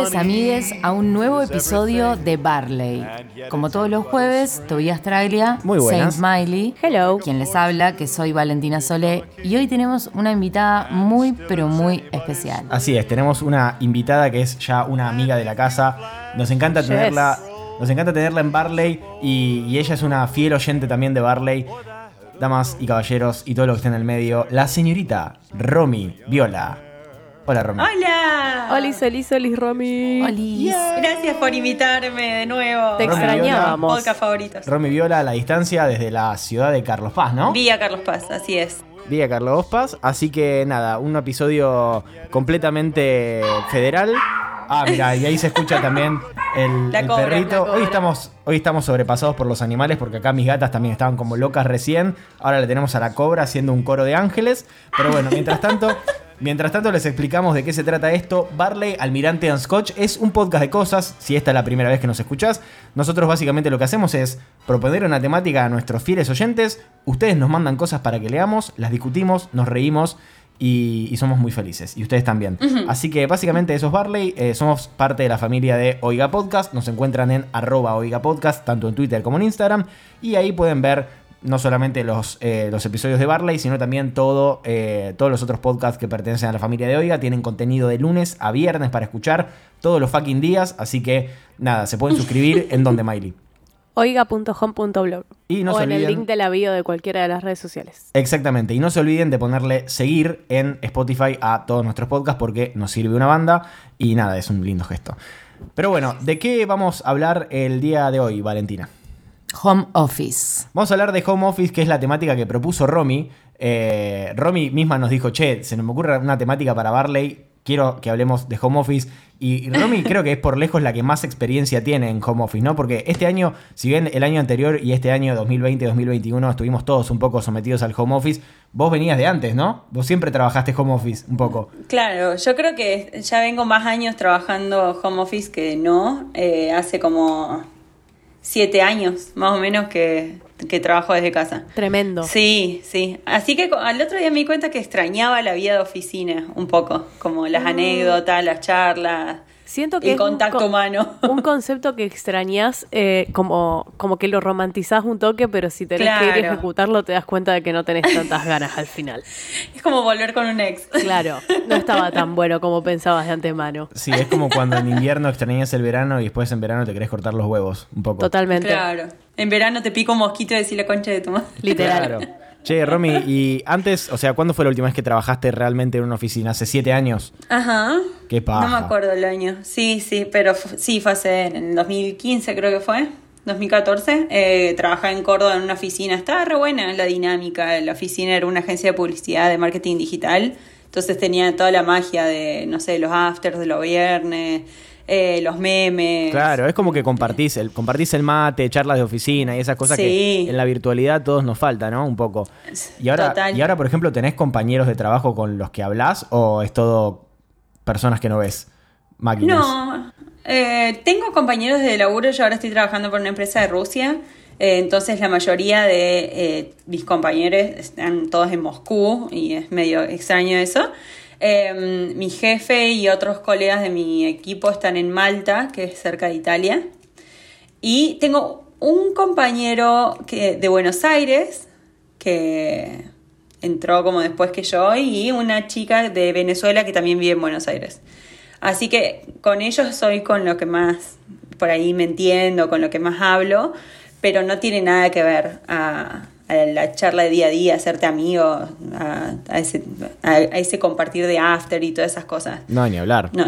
Bienvenidos amigues a un nuevo episodio de Barley. Como todos los jueves, Tobias Traglia, Muy. Saint Miley, Hello. quien les habla, que soy Valentina Solé, y hoy tenemos una invitada muy pero muy especial. Así es, tenemos una invitada que es ya una amiga de la casa. Nos encanta tenerla. Nos encanta tenerla en Barley y, y ella es una fiel oyente también de Barley. Damas y caballeros y todo lo que está en el medio, la señorita Romy Viola. Hola Romy. Hola. Olis, Olis, Olis, Romy. Olis. Gracias por invitarme de nuevo. Te Romy extrañábamos. Podcast favoritos. Romy Viola a la distancia desde la ciudad de Carlos Paz, ¿no? Vía Carlos Paz, así es. Vía Carlos Paz. Así que nada, un episodio completamente federal. Ah, mira, y ahí se escucha también el, el cobra, perrito. Hoy estamos, hoy estamos sobrepasados por los animales porque acá mis gatas también estaban como locas recién. Ahora le tenemos a la cobra haciendo un coro de ángeles. Pero bueno, mientras tanto. Mientras tanto les explicamos de qué se trata esto. Barley, Almirante and Scotch es un podcast de cosas, si esta es la primera vez que nos escuchás. Nosotros básicamente lo que hacemos es proponer una temática a nuestros fieles oyentes. Ustedes nos mandan cosas para que leamos, las discutimos, nos reímos y, y somos muy felices. Y ustedes también. Así que básicamente eso es Barley. Eh, somos parte de la familia de Oiga Podcast. Nos encuentran en arroba Oiga Podcast, tanto en Twitter como en Instagram. Y ahí pueden ver no solamente los, eh, los episodios de Barley, sino también todo, eh, todos los otros podcasts que pertenecen a la familia de Oiga. Tienen contenido de lunes a viernes para escuchar todos los fucking días. Así que nada, se pueden suscribir en donde Miley. Oiga.home.blog. Y no o se en el olviden- link de la bio de cualquiera de las redes sociales. Exactamente. Y no se olviden de ponerle seguir en Spotify a todos nuestros podcasts porque nos sirve una banda. Y nada, es un lindo gesto. Pero bueno, ¿de qué vamos a hablar el día de hoy, Valentina? Home Office. Vamos a hablar de Home Office, que es la temática que propuso Romy. Eh, Romy misma nos dijo, che, se me ocurre una temática para Barley, quiero que hablemos de Home Office. Y y Romy creo que es por lejos la que más experiencia tiene en Home Office, ¿no? Porque este año, si bien el año anterior y este año 2020-2021 estuvimos todos un poco sometidos al Home Office, vos venías de antes, ¿no? Vos siempre trabajaste Home Office un poco. Claro, yo creo que ya vengo más años trabajando home office que no. Eh, hace como siete años, más o menos, que, que trabajo desde casa. Tremendo. Sí, sí. Así que al otro día me di cuenta que extrañaba la vida de oficina un poco, como las anécdotas, las charlas, Siento que el es un contacto co- humano. Un concepto que extrañas, eh, como, como que lo romantizás un toque, pero si tenés que ir a ejecutarlo, te das cuenta de que no tenés tantas ganas al final. Es como volver con un ex. Claro, no estaba tan bueno como pensabas de antemano. Sí, es como cuando en invierno extrañas el verano y después en verano te querés cortar los huevos un poco. Totalmente. Claro. En verano te pica un mosquito y decís la concha de tu madre. Literal. Claro. Che, Romy, y antes, o sea, ¿cuándo fue la última vez que trabajaste realmente en una oficina? ¿Hace siete años? Ajá. Qué paja. No me acuerdo el año. Sí, sí, pero sí, fue hace en el 2015 creo que fue. 2014. Eh, trabajaba en Córdoba en una oficina. Estaba re buena la dinámica. La oficina era una agencia de publicidad de marketing digital. Entonces tenía toda la magia de, no sé, los afters de los viernes, eh, los memes. Claro, es como que compartís el, compartís el mate, charlas de oficina y esas cosas Sí. que en la virtualidad todos nos falta, ¿no? Un poco. Y ahora, Total. y ahora, por ejemplo, ¿tenés compañeros de trabajo con los que hablas o es todo personas que no ves? Máquinas. No, eh, tengo compañeros de laburo, yo ahora estoy trabajando por una empresa de Rusia, eh, entonces la mayoría de eh, mis compañeros están todos en Moscú y es medio extraño eso. Eh, mi jefe y otros colegas de mi equipo están en Malta, que es cerca de Italia. Y tengo un compañero que, de Buenos Aires que entró como después que yo y una chica de Venezuela que también vive en Buenos Aires. Así que con ellos soy con lo que más por ahí me entiendo, con lo que más hablo, pero no tiene nada que ver a, a la charla de día a día, hacerte amigo, a, a ese, a, a ese compartir de after y todas esas cosas. No, ni hablar. No,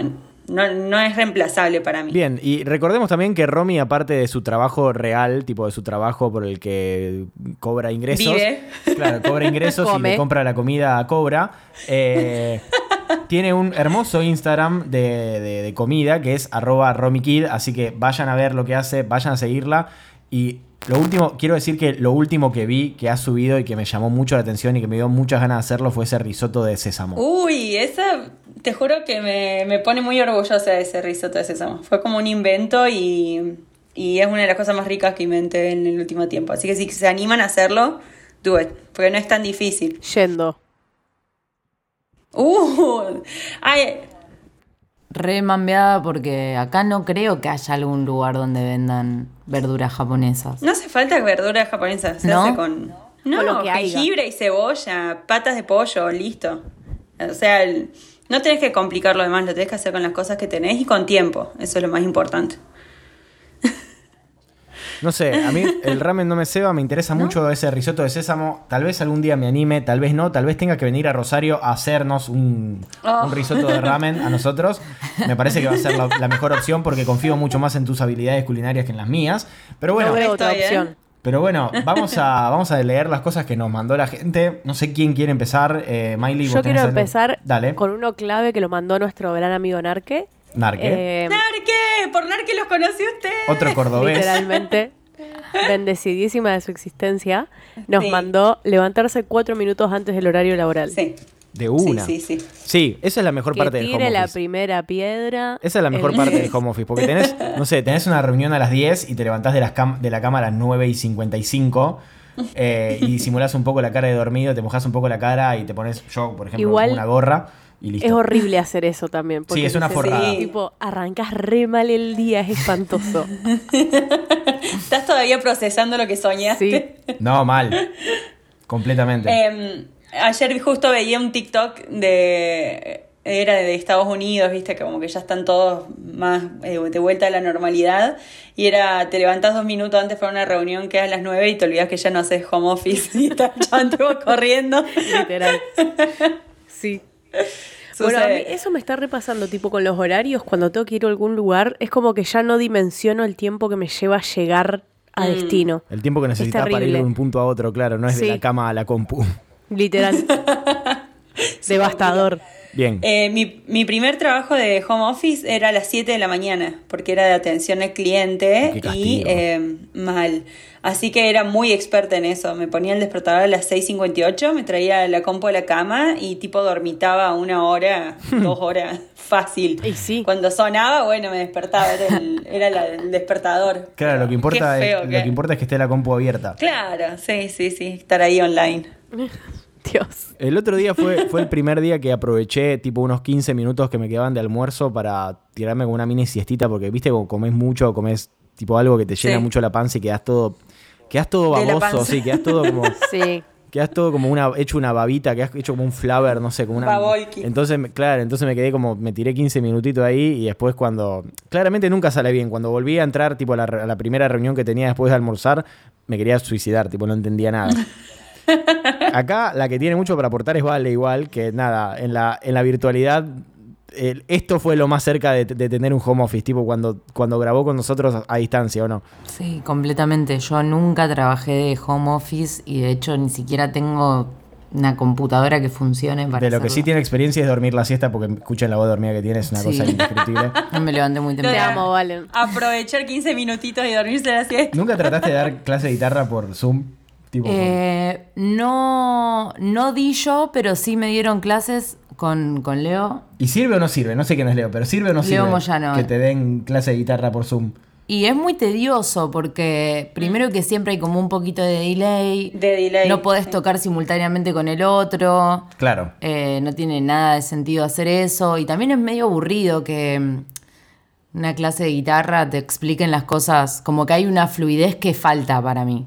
no, no es reemplazable para mí. Bien, y recordemos también que Romy, aparte de su trabajo real, tipo de su trabajo por el que cobra ingresos, Vive. claro, cobra ingresos y le compra la comida a Cobra, eh, tiene un hermoso Instagram de, de- de comida que es arroba romikid, así que vayan a ver lo que hace, vayan a seguirla. Y lo último, quiero decir que lo último que vi que ha subido y que me llamó mucho la atención y que me dio muchas ganas de hacerlo fue ese risotto de sésamo. Uy, esa, te juro que me, me pone muy orgullosa de ese risotto de sésamo. Fue como un invento y, y es una de las cosas más ricas que inventé en el último tiempo. Así que si se animan a hacerlo, do it, porque no es tan difícil. Yendo. Uh, ay, Re mambeada porque acá no creo que haya algún lugar donde vendan verduras japonesas. no hace falta verduras japonesas, se ¿No? hace con... No, Con lo que haya. jengibre y cebolla, patas de pollo, listo. O sea, el- no tenés que complicar lo demás, lo tenés que hacer con las cosas que tenés y con tiempo. Eso es lo más importante. No sé, a mí el ramen no me ceba, me interesa mucho ese risotto de sésamo. Tal vez algún día me anime, tal vez no, tal vez tenga que venir a Rosario a hacernos un, Oh. un risotto de ramen a nosotros. Me parece que va a ser la, la mejor opción porque confío mucho más en tus habilidades culinarias que en las mías. Pero bueno, no veo otra estoy, ¿eh? opción. pero bueno, vamos a, vamos a leer las cosas que nos mandó la gente. No sé quién quiere empezar. Eh, Miley, Yo quiero empezar Dale, con uno clave que lo mandó nuestro gran amigo Narque. Narque. Eh, ¡Narque! Por Narque los conocí a usted. Otro cordobés. literalmente bendecidísima de su existencia, nos Sí. mandó levantarse cuatro minutos antes del horario laboral. Sí. De una. Sí, sí, sí. Sí, esa es la mejor Que parte del tire home la office. primera piedra. Esa es la mejor El- parte del home office, porque tenés, no sé, tenés una reunión a las 10 y te levantás de, las cam- de la cama a las 9 y 55 eh, y disimulás un poco la cara de dormido, te mojás un poco la cara y te pones, yo, por ejemplo, Igual una gorra y listo. Es horrible hacer eso también. porque es una dices, forrada. Sí. Tipo, arrancas re mal el día, es espantoso. Estás todavía procesando lo que soñaste. Sí. No, mal. Completamente. Eh, ayer justo veía un TikTok de. Era de Estados Unidos, viste, que como que ya están todos más eh, de vuelta a la normalidad. Y era, te levantás dos minutos antes para una reunión que es a las nueve y te olvidas que ya no haces home office y estás ya te vas corriendo. Literal. Sí. Bueno, a mí eso me está repasando, tipo con los horarios, cuando tengo que ir a algún lugar, es como que ya no dimensiono el tiempo que me lleva a llegar a Mm. destino. el tiempo que necesitas para ir de un punto a otro, claro, no es de la cama a la compu. Literal. Devastador. Bien. Eh, mi, mi primer trabajo de home office era a las 7 de la mañana, porque era de atención al cliente y eh, mal. Así que era muy experta en eso. Me ponía el despertador a las 6.58, me traía la compu a la cama y tipo dormitaba una hora, dos horas, fácil. Y sí. Cuando sonaba, bueno, me despertaba, era el, era la- el despertador. claro, lo que importa es, lo que- que importa es que esté la compu abierta. Claro, sí, sí, sí, estar ahí online. Dios. El otro día fue, fue el primer día que aproveché tipo unos 15 minutos que me quedaban de almuerzo para tirarme con una mini siestita porque viste como comés mucho, comés tipo algo que te llena Sí. mucho la panza y quedas todo quedas todo baboso, sí, quedas todo como Sí. quedas todo como una hecho una babita, quedas hecho como un flower, no sé, como una Babolki. Entonces, me- claro, entonces me quedé como me tiré 15 minutitos ahí y después cuando claramente nunca sale bien, cuando volví a entrar tipo a la, a la primera reunión que tenía después de almorzar, me quería suicidar, tipo no entendía nada. Acá la que tiene mucho para aportar es Vale, igual, que nada, en la, en la virtualidad, el- esto fue lo más cerca de, de tener un home office, tipo cuando, cuando grabó con nosotros a, a distancia, ¿o no? Sí, completamente. Yo nunca trabajé de home office y de hecho ni siquiera tengo una computadora que funcione para De lo que sí tiene experiencia es dormir la siesta, porque escuchen la voz dormida que tiene, es una Sí. cosa indescriptible. No me levanté muy Te temprano. amo, Valen. Aprovechar 15 minutitos y dormirse la siesta. ¿Nunca trataste de dar clase de guitarra por Zoom? Tipo, Eh, no, no di yo, pero sí me dieron clases con, con Leo. ¿Y sirve o no sirve? No sé quién es Leo, pero ¿sirve o no Leo sirve Moyano. que te den clase de guitarra por Zoom? Y es muy tedioso porque primero que siempre hay como un poquito de delay. De delay, No podés sí. tocar simultáneamente con el otro. Claro. Eh, no tiene nada de sentido hacer eso. Y también es medio aburrido que mm, una clase de guitarra te expliquen las cosas, como que hay una fluidez que falta para mí.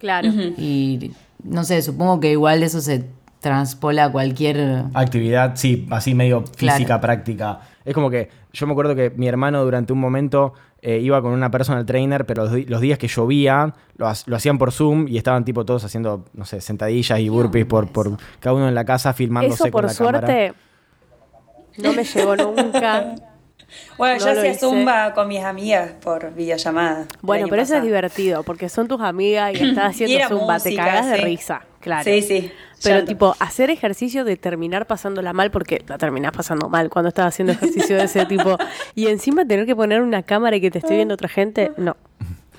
Claro. Y no sé, supongo que igual eso se transpola a cualquier... Actividad, sí, así medio Claro. física, práctica. Es como que yo me acuerdo que mi hermano durante un momento eh, iba con una personal trainer, pero los, di- los días que llovía lo, ha- lo hacían por Zoom y estaban tipo todos haciendo, no sé, sentadillas y burpees por, por cada uno en la casa filmándose Eso con por la cámara. suerte no me llegó nunca. Bueno, No yo hacía hice. zumba con mis amigas por videollamada. Bueno, pero eso es divertido, porque son tus amigas y estás haciendo zumba, te cagas de risa, claro. Sí, sí. Pero tipo, hacer ejercicio de terminar pasándola mal, porque la terminás pasando mal cuando estás haciendo ejercicio de ese tipo, y encima tener que poner una cámara y que te esté viendo otra gente, no.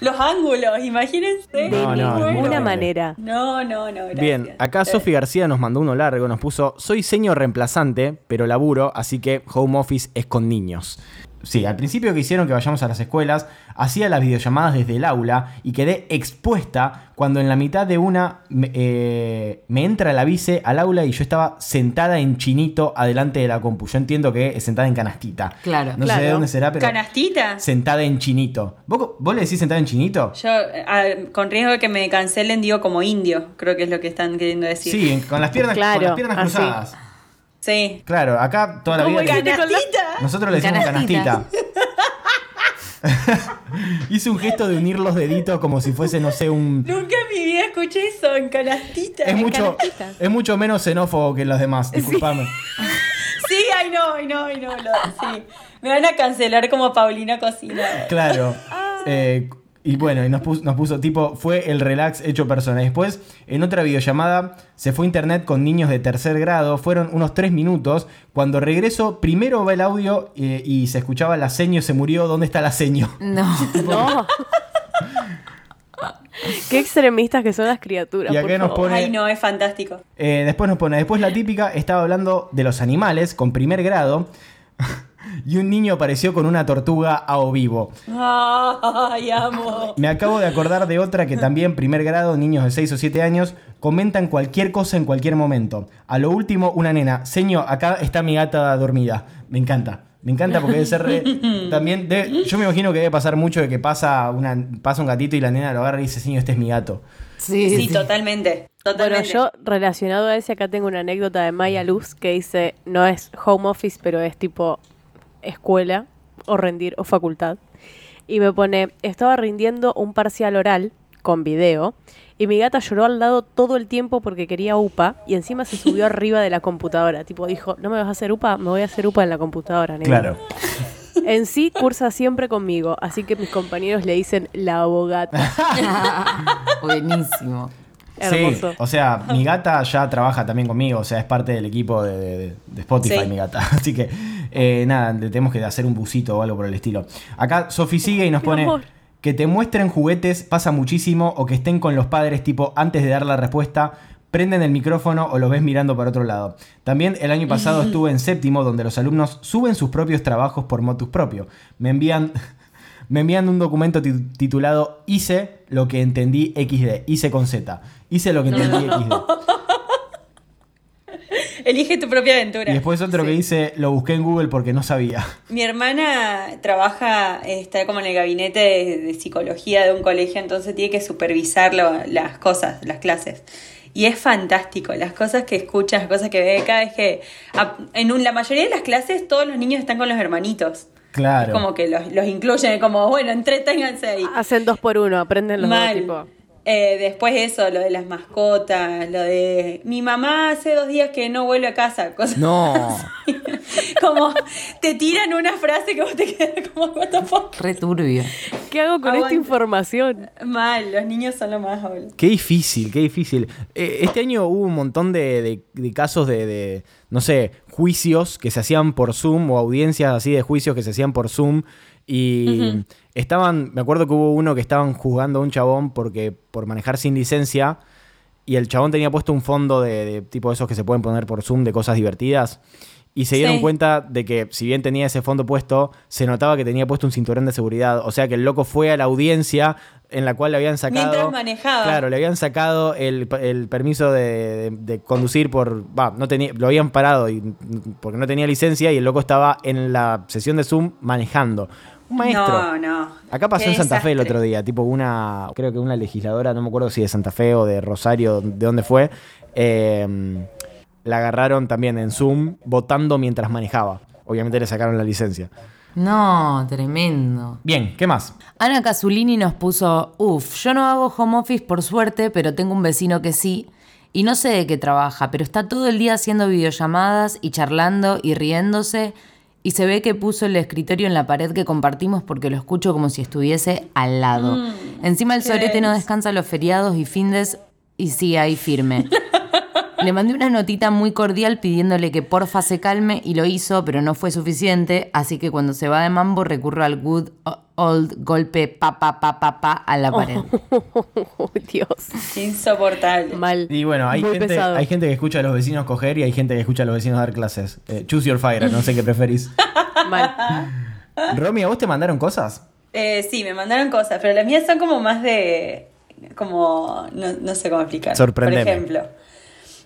Los ángulos, imagínense. De No, no, ninguna horrible. manera. No, no, no, gracias. Bien, acá Sofi García nos mandó uno largo, nos puso, soy señor reemplazante, pero laburo, así que home office es con niños. Sí, al principio que hicieron que vayamos a las escuelas, hacía las videollamadas desde el aula y quedé expuesta cuando en la mitad de una me, eh, me entra la vice al aula y yo estaba sentada en chinito adelante de la compu. Yo entiendo que es sentada en canastita. Claro. No sé de Claro. dónde será, pero ¿Canastita? sentada en chinito. ¿Vos, vos le decís sentada en chinito? Yo, con riesgo de que me cancelen, digo como indio. Creo que es lo que están queriendo decir. Sí, con las piernas, con Claro, las piernas así. Sí. Claro, acá toda la ¿Cómo vida... ¿Canastita? Nosotros le decimos Canastita. canastita. Hice un gesto de unir los deditos como si fuese, no sé, un... Nunca en mi vida escuché eso en canastita. Es mucho, canastita. es mucho menos xenófobo que los demás, disculpame. Sí, ay no, ay no, ay no. lo- sí. Me van a cancelar como Paulina Cocina. Claro. Eh, y bueno, y nos puso, nos puso tipo, fue el relax hecho persona. Después, en otra videollamada, se fue a internet con niños de tercer grado. Fueron unos tres minutos. Cuando regreso, primero va el audio eh, y se escuchaba la seño, se murió. ¿Dónde está la seño? No. No. Qué extremistas que son las criaturas. Y acá por nos favor. pone- Ay no, es fantástico. Eh, después nos pone, después la típica, estaba hablando de los animales con primer grado. Y un niño apareció con una tortuga a o vivo. Ay, amo. Me acabo de acordar de otra que también, primer grado, niños de 6 o 7 años, comentan cualquier cosa en cualquier momento. A lo último, una nena, señor, acá está mi gata dormida. Me encanta. Me encanta porque debe ser re- también debe- yo me imagino que debe pasar mucho de que pasa una pasa un gatito y la nena lo agarra y dice, "Señor, este es mi gato." Sí, Sí, sí. totalmente. Bueno, Totalmente. yo relacionado a ese, acá tengo una anécdota de Maya Luz que dice, no es home office, pero es tipo escuela o rendir o facultad. Y me pone, estaba rindiendo un parcial oral con video y mi gata lloró al lado todo el tiempo porque quería UPA y encima se subió arriba de la computadora. Tipo, dijo, ¿no me vas a hacer UPA? Me voy a hacer UPA en la computadora. negro". Claro. En sí, cursa siempre conmigo, así que mis compañeros le dicen la abogata. Buenísimo. Hermoso. Sí, o sea, mi gata ya trabaja también conmigo, o sea, es parte del equipo de, de- de Spotify, Sí. mi gata. Así que, eh, nada, le tenemos que hacer un busito o algo por el estilo. Acá Sofi sigue y nos pone que te muestren juguetes pasa muchísimo o que estén con los padres, tipo, antes de dar la respuesta, prenden el micrófono o los ves mirando para otro lado. También el año pasado estuve en séptimo, donde los alumnos suben sus propios trabajos por motus propio. Me envían. Me envían un documento ti- titulado Hice lo que entendí XD. Hice con Z. Hice lo que entendí XD. Elige tu propia aventura. Y después otro que dice Lo busqué en Google porque no sabía. Mi hermana trabaja, está como en el gabinete de, de psicología de un colegio, entonces tiene que supervisar lo- las cosas, las clases. Y es fantástico, las cosas que escucha, las cosas que ve, cada vez que... En un- la mayoría de las clases todos los niños están con los hermanitos. Claro. Como que los, los incluyen, como, bueno, entreténganse ahí. Hacen dos por uno, aprenden los dos Mal. tipo. Eh, después eso, lo de las mascotas, lo de mi mamá hace dos días que no vuelve a casa, cosas No. como te tiran una frase que vos te quedas como what the fuck. Re turbio. ¿Qué hago con esta información? Mal, los niños son lo más boludo. Qué difícil, qué difícil. Eh, este año hubo un montón de, de- de casos de, de, no sé, juicios que se hacían por Zoom o audiencias así de juicios que se hacían por Zoom. Y estaban, me acuerdo que hubo uno que estaban juzgando a un chabón porque, por manejar sin licencia. Y el chabón tenía puesto un fondo de, de tipo esos que se pueden poner por Zoom de cosas divertidas. Y se dieron Sí. cuenta de que si bien tenía ese fondo puesto, se notaba que tenía puesto un cinturón de seguridad. O sea que el loco fue a la audiencia en la cual le habían sacado... Mientras manejaba. Claro, le habían sacado el, el permiso de, de- de conducir por... Va, no tenía, lo habían parado y, porque no tenía licencia y el loco estaba en la sesión de Zoom manejando. Un maestro. No, no. Acá pasó Qué en Santa Fe el otro día, tipo una, creo que una legisladora, no me acuerdo si de Santa Fe o de Rosario, de dónde fue, eh, la agarraron también en Zoom votando mientras manejaba. Obviamente le sacaron la licencia. No, tremendo. Bien, ¿qué más? Ana Casulini nos puso, uff, yo no hago home office por suerte, pero tengo un vecino que sí. Y no sé de qué trabaja, pero está todo el día haciendo videollamadas y charlando y riéndose. Y se ve que puso el escritorio en la pared que compartimos porque lo escucho como si estuviese al lado. Encima el sorete no descansa los feriados y findes y sigue ahí firme. Le mandé una notita muy cordial pidiéndole que porfa se calme y lo hizo, pero no fue suficiente, así que cuando se va de mambo recurro al good old golpe pa pa pa pa pa a la pared. Oh, Dios. Insoportable. Mal. Y bueno, hay Muy gente, pesado. hay gente que escucha a los vecinos coger y hay gente que escucha a los vecinos dar clases. Eh, choose your fire, no sé qué preferís. Mal. Romy, ¿a vos te mandaron cosas? Eh, sí, me mandaron cosas, pero las mías son como más de. como. no, no sé cómo explicar. Sorprendeme. Por ejemplo,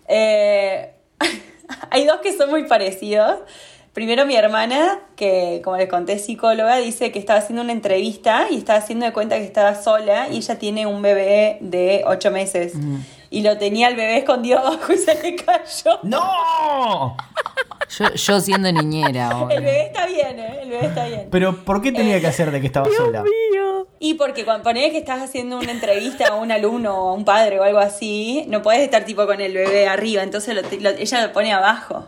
eh, hay dos que son muy parecidos. Primero, mi hermana, que como les conté, es psicóloga, dice que estaba haciendo una entrevista y estaba haciendo de cuenta que estaba sola y ella tiene un bebé de ocho meses. Y lo tenía el bebé escondido abajo y se le cayó. ¡No! Yo, yo siendo niñera. El bebé está bien, ¿eh? El bebé está bien. Pero ¿por qué tenía que hacer de que estaba sola? Mío. Y porque cuando ponés que estás haciendo una entrevista a un alumno o a un padre o algo así, no puedes estar tipo con el bebé arriba, entonces lo- lo- ella lo pone abajo.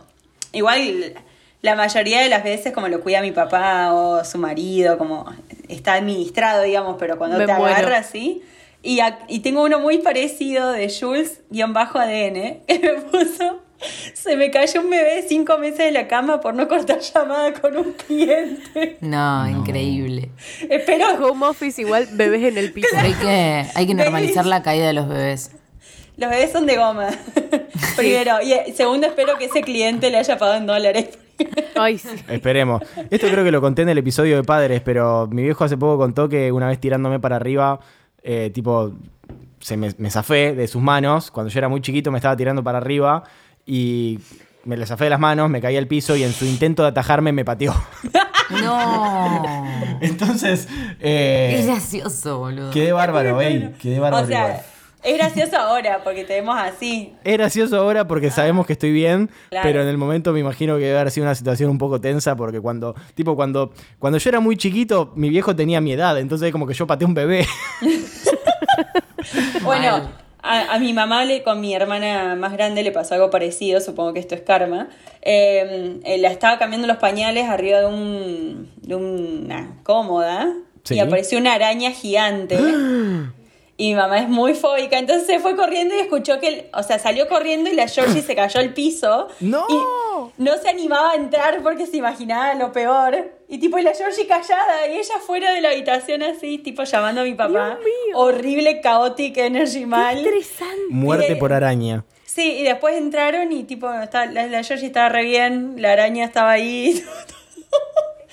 Igual la mayoría de las veces como lo cuida mi papá o su marido, como está administrado, digamos, pero cuando Me te muero. agarra así. Y, y tengo uno muy parecido de Jules-ADN que me puso... Se me cayó un bebé de cinco meses de la cama por no cortar llamada con un cliente. No, increíble. Espero Home office igual bebés en el piso. Hay que, hay que normalizar la caída de los bebés. Los bebés son de goma. Primero. Y eh, segundo, espero que ese cliente le haya pagado en dólares. Ay, sí. Esperemos. Esto creo que lo conté en el episodio de Padres, pero mi viejo hace poco contó que una vez tirándome para arriba, eh, tipo, se me, me zafé de sus manos. Cuando yo era muy chiquito me estaba tirando para arriba y me le zafé de las manos, me caí al piso y en su intento de atajarme me pateó. No. Entonces, eh, Es gracioso, boludo. quedé bárbaro, ey, quedé bárbaro. o sea, igual. es gracioso ahora porque te vemos así. Es gracioso ahora porque sabemos que estoy bien, Claro. pero en el momento me imagino que debe haber sido una situación un poco tensa porque cuando, tipo, cuando, cuando yo era muy chiquito, mi viejo tenía mi edad, entonces como que yo pateé un bebé. Bueno, a, a mi mamá le, con mi hermana más grande le pasó algo parecido, supongo que esto es karma. Eh, eh, la estaba cambiando los pañales arriba de, un, de una cómoda Sí. y apareció una araña gigante. Y mi mamá es muy fóbica, entonces se fue corriendo y escuchó que, el- o sea, salió corriendo y la Georgie se cayó al piso. ¡No! Y no se animaba a entrar porque se imaginaba lo peor. Y tipo, y la Georgie callada y ella fuera de la habitación así, tipo llamando a mi papá. Dios mío. Horrible, chaotic energy mal. Interesante. Muerte por araña. Sí, y después entraron y tipo, estaba- la, la Georgie estaba re bien, la araña estaba ahí.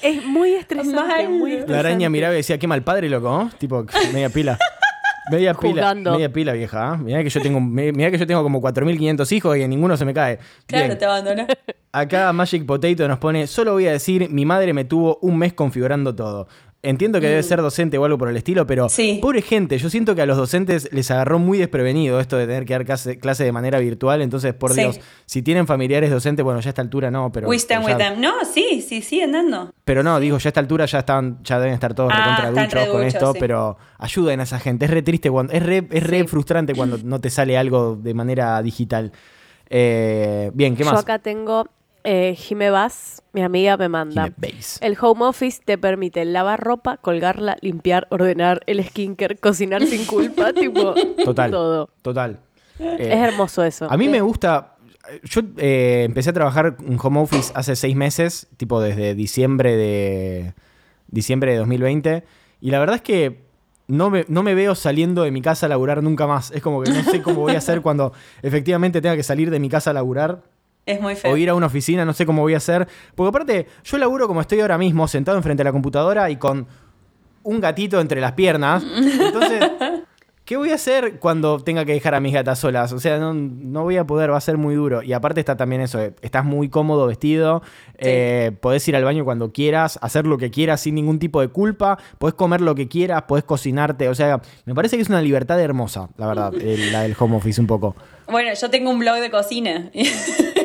Es muy estresante. Mal. Muy La La estresante. araña miraba y decía, qué mal padre, loco, ¿no? Tipo, media pila. Media pila, Jugando. media pila vieja. ¿ah? Mirá que yo tengo, mirá que yo tengo como 4.500 hijos y a ninguno se me cae. Claro, Bien. te abandonó. Acá Magic Potato nos pone, solo voy a decir, mi madre me tuvo un mes configurando todo. Entiendo que debe ser docente o algo por el estilo, pero Mm. Sí. pobre gente, yo siento que a los docentes les agarró muy desprevenido esto de tener que dar clase, clase de manera virtual, entonces por Sí. Dios, si tienen familiares docentes, bueno, ya a esta altura no, pero... We stand pero with ya- them. No, sí, sí, siguen dando. Pero no, digo, ya a esta altura ya están, ya deben estar todos Ah, recontra están duchos con esto, sí. pero ayuden a esa gente. Es re triste cuando, es re, es re Sí. frustrante cuando no te sale algo de manera digital. Eh, bien, ¿qué Yo más? acá tengo eh, Jime Vaz, mi amiga me manda. El home office te permite lavar ropa, colgarla, limpiar, ordenar el skincare, cocinar sin culpa, tipo Total. todo. Total. Eh, Es hermoso eso. A mí me gusta. Yo eh, empecé a trabajar en home office hace seis meses, tipo desde diciembre de. diciembre de 2020. Y la verdad es que no me, no me veo saliendo de mi casa a laburar nunca más. Es como que no sé cómo voy a hacer cuando efectivamente tenga que salir de mi casa a laburar. Es muy feo. O ir a una oficina, no sé cómo voy a hacer. Porque aparte, yo laburo como estoy ahora mismo, sentado enfrente de la computadora y con un gatito entre las piernas. Entonces, ¿qué voy a hacer cuando tenga que dejar a mis gatas solas? O sea, no, no voy a poder, va a ser muy duro. Y aparte está también eso, eh, estás muy cómodo vestido, eh, podés ir al baño cuando quieras, hacer lo que quieras sin ningún tipo de culpa, podés comer lo que quieras, podés cocinarte. O sea, me parece que es una libertad hermosa, la verdad, el- la del home office un poco. Bueno, yo tengo un blog de cocina.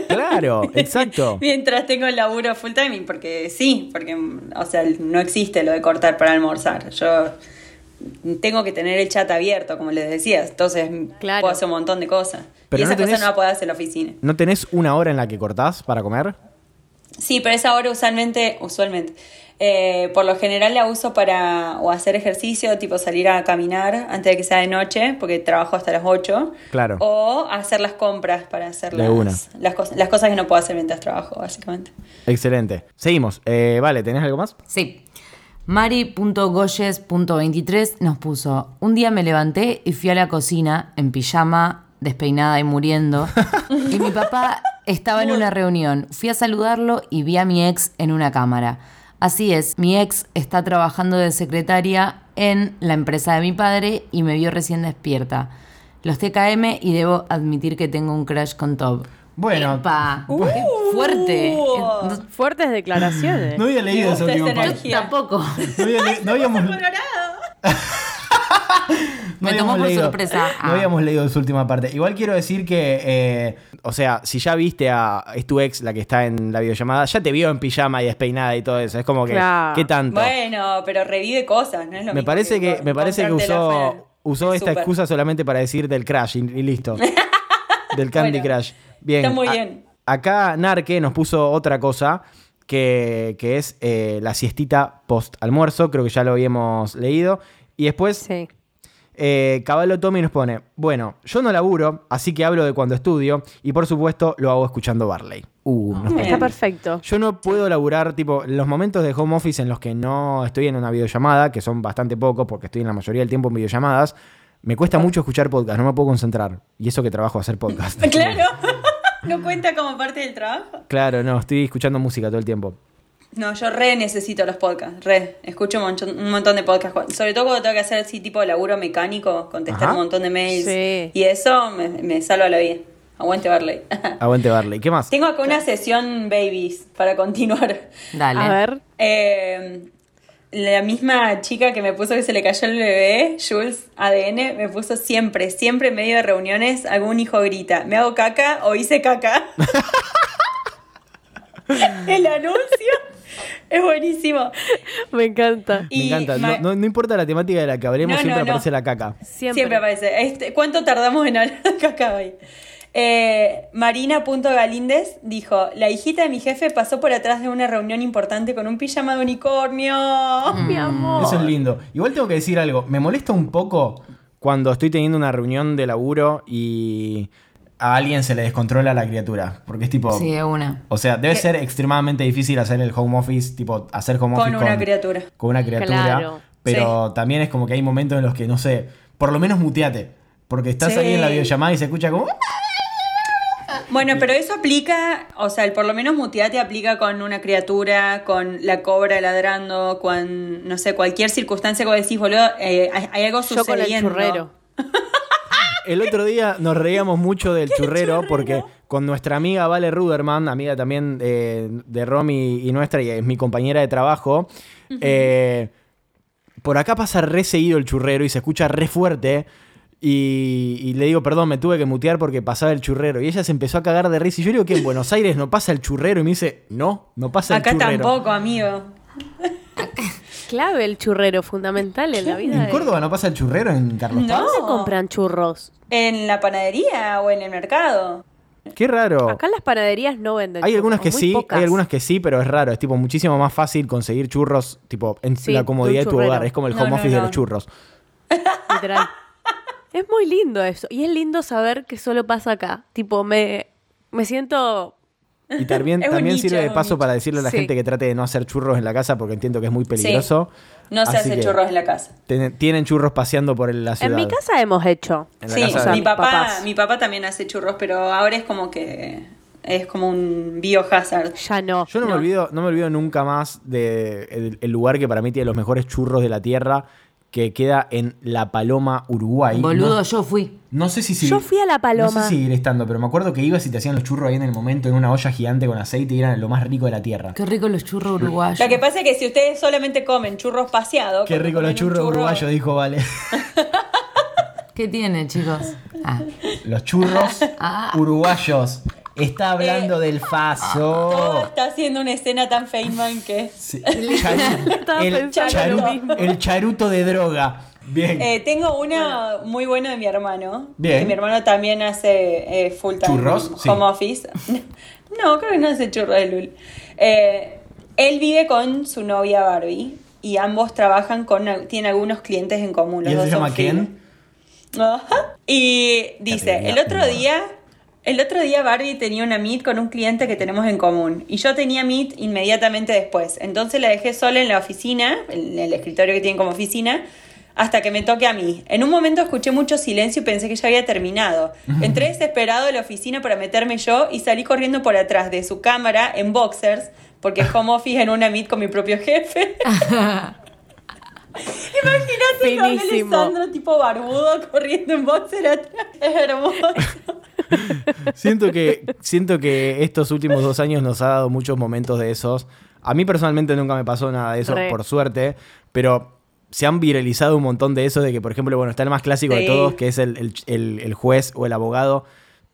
Claro, exacto. Mientras tengo el laburo full timing, porque sí, porque, o sea, no existe lo de cortar para almorzar. Yo tengo que tener el chat abierto, como les decía, entonces Claro. puedo hacer un montón de cosas. Pero y esa no tenés- cosa no la puedo hacer en la oficina. ¿No tenés una hora en la que cortás para comer? Sí, pero esa hora usualmente, usualmente, eh, por lo general la uso para o hacer ejercicio, tipo salir a caminar antes de que sea de noche, porque trabajo hasta las 8. Claro. O hacer las compras para hacer las, una. las, cosas, las cosas que no puedo hacer mientras trabajo, básicamente. Excelente. Seguimos. Eh, vale, ¿tenés algo más? Sí. Mari.goyes.23 nos puso, un día me levanté y fui a la cocina en pijama, despeinada y muriendo, y mi papá estaba en una reunión. Fui a saludarlo y vi a mi ex en una cámara. Así es, mi ex está trabajando de secretaria en la empresa de mi padre y me vio recién despierta. Los TKM y debo admitir que tengo un crush con Tob. Bueno. Epa, ¡Qué fuerte! Uh. Fuertes declaraciones. No había leído esa última parte. Tampoco. No, había no habíamos, Me habíamos tomó por leído- sorpresa. No Ah. habíamos leído su última parte. Igual quiero decir que, eh, o sea, si ya viste a. Es tu ex la que está en la videollamada, ya te vio en pijama y despeinada y todo eso. Es como que. Claro. ¿Qué tanto? Bueno, pero revive cosas, ¿no es lo me mismo parece que, me parece que usó, usó Es esta excusa solamente para decir del Crash y, y listo. del Candy Bueno, Crush. Bien. está muy A- bien. acá Narque nos puso otra cosa que, que es eh, la siestita post almuerzo. Creo que ya lo habíamos leído. Y después Sí. Eh, Caballo Tommy nos pone, bueno, yo no laburo, así que hablo de cuando estudio y por supuesto lo hago escuchando Barley. Uh. Está perfecto. yo no puedo laburar, tipo, los momentos de home office en los que no estoy en una videollamada, que son bastante pocos porque estoy en la mayoría del tiempo en videollamadas, me cuesta mucho escuchar podcast, no me puedo concentrar. Y eso que trabajo hacer podcast. Claro. ¿No cuenta como parte del trabajo? Claro, no, estoy escuchando música todo el tiempo. No, yo re necesito los podcasts, re. Escucho un montón, un montón de podcasts, sobre todo cuando tengo que hacer así tipo de laburo mecánico, contestar Ajá. un montón de mails. Sí. Y eso me, me salva la vida. Aguante Barley. Aguante Barley. ¿Qué más? tengo acá una sesión babies para continuar. Dale. A ver. Eh, la misma chica que me puso que se le cayó el bebé, Jules ADN, me puso siempre, siempre en medio de reuniones, algún hijo grita, ¿me hago caca o hice caca? el anuncio es buenísimo. Me encanta. Me Y encanta. ma- No, no- no importa la temática de la que hablemos, No, siempre no, no. aparece la caca. Siempre. Siempre, aparece. Este, ¿Cuánto tardamos en hablar de caca hoy? Eh, Marina.galíndez dijo, la hijita de mi jefe pasó por atrás de una reunión importante con un pijama de unicornio. Mi amor. Eso es lindo. Igual tengo que decir algo. Me molesta un poco cuando estoy teniendo una reunión de laburo y a alguien se le descontrola la criatura. Porque es tipo. Sí, de una. O sea, debe ser extremadamente difícil hacer el home office, tipo, hacer home Con office una criatura. Con una criatura. Claro. Pero también es como que hay momentos en los que, no sé, por lo menos muteate. Porque estás Sí. ahí en la videollamada y se escucha como. Bueno, pero eso aplica, o sea, el por lo menos muteate aplica con una criatura, con la cobra ladrando, con, no sé, cualquier circunstancia que vos decís, boludo, eh, hay, hay algo Yo con el sucediendo. churrero. El otro día nos reíamos mucho del churrero porque con nuestra amiga Vale Ruderman, amiga también eh, de Romy y nuestra, y es mi compañera de trabajo, eh, por acá pasa re seguido el churrero y se escucha re fuerte. Y, y le digo, perdón, me tuve que mutear porque pasaba el churrero. Y ella se empezó a cagar de risa. Y yo digo que en Buenos Aires no pasa el churrero. Y me dice, no, no pasa el Acá churrero. tampoco, amigo. Clave el churrero, fundamental en la vida. ¿En de- Córdoba no pasa el churrero en Carlos No. Paz? ¿Dónde compran churros? ¿En la panadería o en el mercado? Qué raro. Acá las panaderías no venden Hay churros, algunas que sí, pocas. hay algunas que sí, pero es raro. Es tipo muchísimo más fácil conseguir churros, tipo, en Sí, la comodidad de tu hogar. Es como el No, home no, office de no. los churros. Literal. es muy lindo eso. Y es lindo saber que solo pasa acá. Tipo, me, me siento... Y también, también nicho, sirve de paso para decirle a la Sí. gente que trate de no hacer churros en la casa porque entiendo que es muy peligroso. No se Así hace churros en la casa. ten- tienen churros paseando por la ciudad. En mi casa hemos hecho. En la Sí, casa de- mi papá, mi papá también hace churros, pero ahora es como que es como un biohazard. Ya no. Yo no, me olvido, no me olvido nunca más de el, el lugar que para mí tiene los mejores churros de la tierra, que queda en La Paloma, Uruguay. Boludo, No, yo fui. no sé si Yo fui a La Paloma. No sé si seguiré estando, pero me acuerdo que ibas y te hacían los churros ahí en el momento en una olla gigante con aceite y eran lo más rico de la tierra. Qué rico los churros uruguayos. Lo que pasa es que si ustedes solamente comen churros paseados. Qué rico los churros churro- uruguayos, dijo Vale. ¿Qué tiene, chicos? Ah, Los churros Ah. uruguayos. Está hablando Eh, del Todo faso. está haciendo una escena tan Feynman que. Sí, charu- el, charu- el charuto de droga. Bien. Eh, tengo una muy buena de mi hermano. Bien. Que mi hermano también hace eh, full time ¿Churros? Sí. home office. no, creo que no hace churros de Lul. Eh, él vive con su novia Barbie y ambos trabajan con, tienen algunos clientes en común. ¿Y los él dos se llama quién? Ajá. Y dice, Categoría el otro día, el otro día Barbie tenía una meet con un cliente que tenemos en común y yo tenía meet inmediatamente después. Entonces la dejé sola en la oficina, en el escritorio que tienen como oficina, hasta que me toque a mí. En un momento escuché mucho silencio y pensé que ya había terminado. Entré desesperado a la oficina para meterme yo y salí corriendo por atrás de su cámara en boxers, porque es home office en una meet con mi propio jefe. Imagínate a. Alessandro tipo barbudo corriendo en boxer atrás. Es hermoso. Siento que, siento que estos últimos dos años nos ha dado muchos momentos de esos. A mí personalmente nunca me pasó nada de eso, Re. por suerte, pero se han viralizado un montón de eso, de que, por ejemplo, bueno, está el más clásico de todos, que es el, el- el- el juez o el abogado,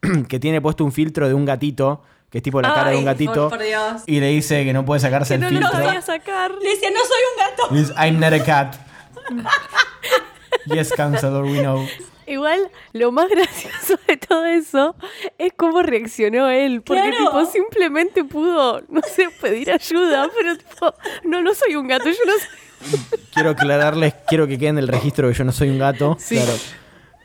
que tiene puesto un filtro de un gatito, que es tipo la cara de un gatito, por- por Dios. y le dice que no puede sacarse Que el no lo filtro. voy a sacar. Le decía, no soy un gato. Dice, I'm not a cat. yes, counselor, we know. Igual, lo más gracioso de todo eso es cómo reaccionó él. Porque, Claro. tipo, simplemente pudo, no sé, pedir ayuda. Pero, tipo, no, no soy un gato. Yo no soy. Quiero aclararles, quiero que quede en el registro que yo no soy un gato. Sí. Claro.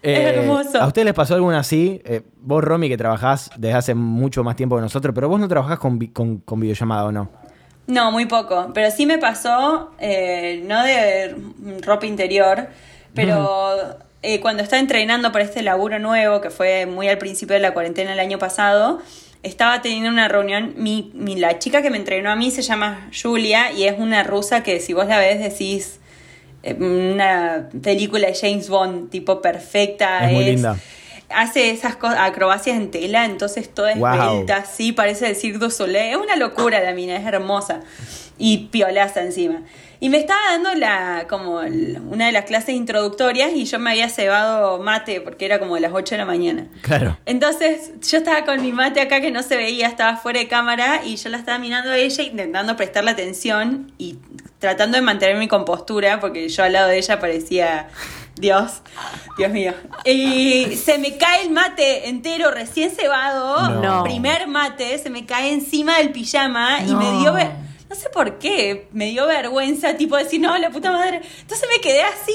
Es hermoso. ¿A ustedes les pasó alguna así? Eh, vos, Romy, que trabajás desde hace mucho más tiempo que nosotros, pero vos no trabajás con, vi- con, con videollamada, ¿o no? No, muy poco. Pero sí me pasó, eh, no de ropa interior, pero eh, cuando estaba entrenando para este laburo nuevo, que fue muy al principio de la cuarentena el año pasado, estaba teniendo una reunión. Mi, mi- la chica que me entrenó a mí se llama Julia y es una rusa que si vos la ves decís eh, una película de James Bond, tipo perfecta. Es muy linda. Hace esas cosas, acrobacias en tela, entonces toda Wow. esbelta, sí, parece Cirque du Soleil. Es una locura la mina, es hermosa. Y piolaza encima. Y me estaba dando la, como el- una de las clases introductorias y yo me había cebado mate porque era como de las 8 de la mañana. Claro. Entonces yo estaba con mi mate acá que no se veía, estaba fuera de cámara y yo la estaba mirando a ella intentando prestarle atención y tratando de mantener mi compostura porque yo al lado de ella parecía Dios, Dios mío. Y se me cae el mate entero recién cebado, No. primer mate, se me cae encima del pijama y me dio... No sé por qué, me dio vergüenza, tipo decir, no, la puta madre. Entonces me quedé así,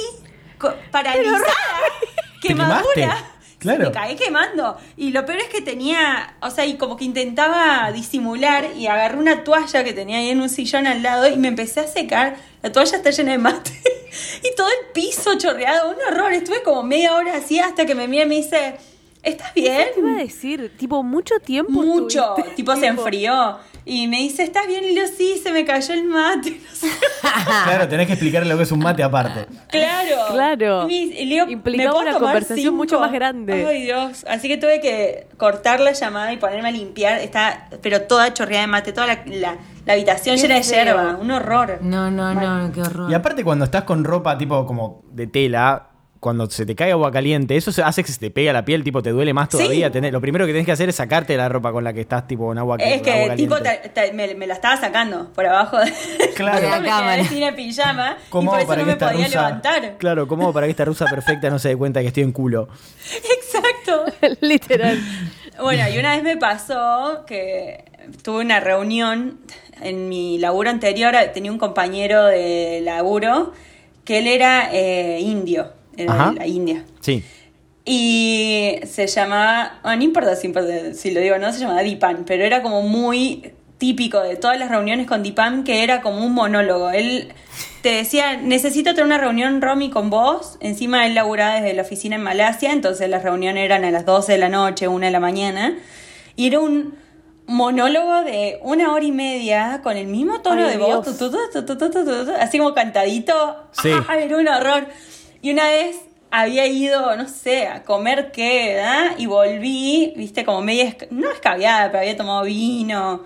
paralizada, ¿Te quemadura. Claro. Me caí quemando. Y lo peor es que tenía, o sea, y como que intentaba disimular y agarré una toalla que tenía ahí en un sillón al lado y me empecé a secar. La toalla está llena de mate. y todo el piso chorreado, un horror. Estuve como media hora así hasta que me mira y me dice, ¿estás bien? ¿Qué iba a decir? Tipo, mucho tiempo. Mucho. Tipo se enfrió. Y me dice, ¿estás bien? Y digo, sí, se me cayó el mate. No sé. Claro, tenés que explicarle lo que es un mate aparte. Claro. Claro. Y le digo, Implicaba ¿me puedo una conversación mucho más grande. Ay, Dios. Así que tuve que cortar la llamada y ponerme a limpiar. Está, pero toda chorreada de mate, toda la, la- la habitación Qué llena de feo. yerba. Un horror. No, no, no, qué horror. Y aparte cuando estás con ropa tipo como de tela, cuando se te cae agua caliente, eso hace que se te pega la piel, tipo te duele más todavía. Sí. Tenés- lo primero que tenés que hacer es sacarte la ropa con la que estás tipo en agua, Es agua que caliente. tipo te- te- me, me la estaba sacando por abajo de Claro. De la cámara. el pijama y ¿Cómo por eso para no que me podía rusa, levantar. Claro, ¿cómo para que esta rusa perfecta no se dé cuenta que estoy en culo? Exacto. Literal. Bueno, y una vez me pasó que tuve una reunión en mi laburo anterior, tenía un compañero de laburo que él era eh, indio, era la India. Sí. Y se llamaba, ah, no importa si, si lo digo, no se llamaba Dipan, pero era como muy típico de todas las reuniones con Dipan, que era como un monólogo. Él te decía, necesito tener una reunión, Romy, con vos. Encima él laburaba desde la oficina en Malasia, entonces las reuniones eran a las 12 de la noche, 1 de la mañana. Y era un monólogo de una hora y media con el mismo tono de voz, tu, así como cantadito. Sí. Ah, era un horror. Y una vez había ido, no sé, a comer qué, ¿verdad? Y volví, viste, como media, no escabiada, pero había tomado vino.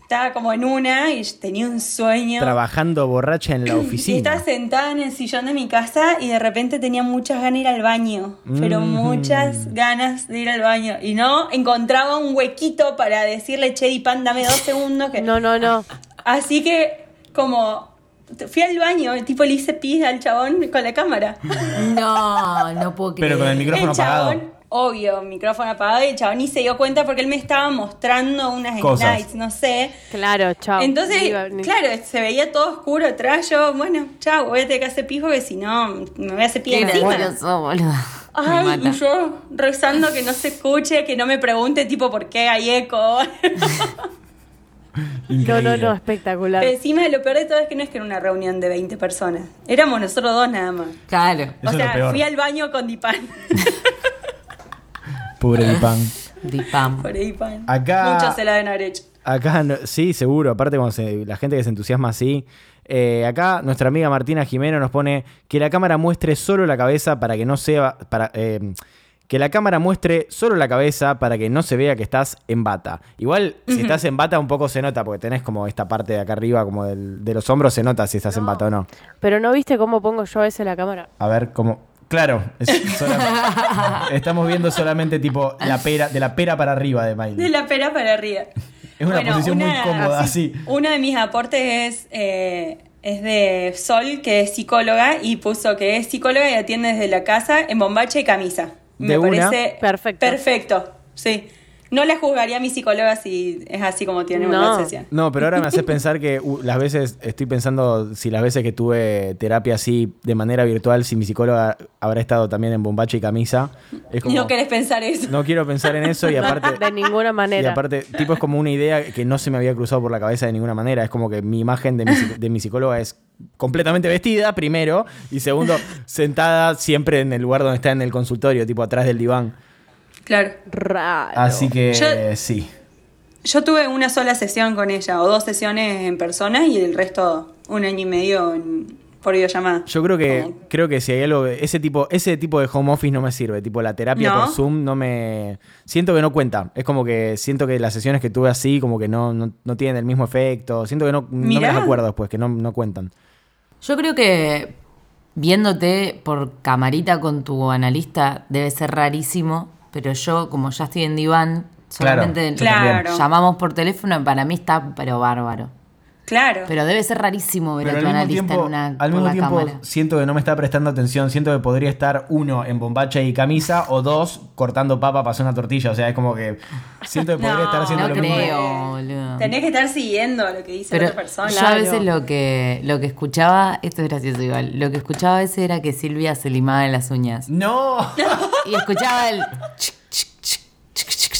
Estaba como en una y tenía un sueño. Trabajando borracha en la Y oficina. estaba sentada en el sillón de mi casa y de repente tenía muchas ganas de ir al baño, pero Mm. muchas ganas de ir al baño. Y no encontraba un huequito para decirle, che, Pan, dame dos segundos. Que... No, no, no. Así que, como, fui al baño, tipo le hice pis al chabón con la cámara. No, no puedo creer. Pero con el micrófono el chabón, apagado. obvio, micrófono apagado y el chabón ni se dio cuenta porque él me estaba mostrando unas Cosas. slides, no sé. Claro, chao. Entonces, Ni claro, se veía todo oscuro atrás. Yo, bueno, chao, voy a tener que hacer pijo que si no me voy a hacer pie Qué encima. gracioso, boludo. Ay, y yo rezando que no se escuche, que no me pregunte tipo por qué hay eco. No, no, no, espectacular. Pero encima lo peor de todo es que no es que era una reunión de 20 personas. Éramos nosotros dos nada más. Claro. O sea, fui al baño con Dipan. Pobre Dipan. Dipam. Por Dipan. Acá- Muchos se la deben haber hecho. Acá, no- sí, seguro. Aparte, cuando se- la gente que se entusiasma así. Eh, acá, nuestra amiga Martina Jimeno nos pone que la cámara muestre solo la cabeza para que no sea. Para, eh, que la cámara muestre solo la cabeza para que no se vea que estás en bata. Igual, si estás en bata, un poco se nota, porque tenés como esta parte de acá arriba, como del- de los hombros, se nota si estás en bata o no. Pero no viste cómo pongo yo a veces la cámara. A ver cómo. Claro, es estamos viendo solamente tipo la pera, de la pera para arriba de Miley. De la pera para arriba. Es una posición muy cómoda, así. Uno de mis aportes es, eh, es de Sol, que es psicóloga, y puso que es psicóloga y atiende desde la casa en bombacha y camisa. De Me una. parece Perfecto. Perfecto, sí. No la juzgaría a mi psicóloga si es así como tiene No. una sesión. No, pero ahora me haces pensar que uh, las veces, estoy pensando si las veces que tuve terapia así de manera virtual, si mi psicóloga habrá estado también en bombacha y camisa. Es como, No querés pensar eso. no quiero pensar en eso y aparte... De ninguna Y manera. aparte, tipo, es como una idea que no se me había cruzado por la cabeza de ninguna manera. Es como que mi imagen de mi, de mi psicóloga es completamente vestida, primero, y segundo, sentada siempre en el lugar donde está en el consultorio, tipo atrás del diván. Claro. Raro. Así que Yo- sí. Yo tuve una sola sesión con ella, o dos sesiones en persona y el resto un año y medio en- por videollamada. Yo creo que creo que si hay algo ese tipo ese tipo de home office no me sirve, tipo la terapia ¿No? por Zoom no me siento que no cuenta. Es como que siento que las sesiones que tuve así como que no, no, no tienen el mismo efecto, siento que no, no me las acuerdo después, que no, no cuentan. Yo creo que viéndote por camarita con tu analista debe ser rarísimo, pero yo, como ya estoy en diván, solamente. Claro. llamamos por teléfono, para mí está pero bárbaro. Claro. Pero debe ser rarísimo ver Pero a al tu mismo analista tiempo, en una, al mismo tiempo cámara. siento que no me está prestando atención, siento que podría estar uno en bombacha y camisa o dos cortando papa para hacer una tortilla, o sea, es como que siento que podría No, estar haciendo No lo mismo. creo, boludo. Tenés que estar siguiendo lo que dice Pero la otra persona. yo a veces lo que, lo que escuchaba, esto es gracioso igual, lo que escuchaba a veces era que Silvia se limaba en las uñas. No. Y escuchaba el... chic, chic, chic,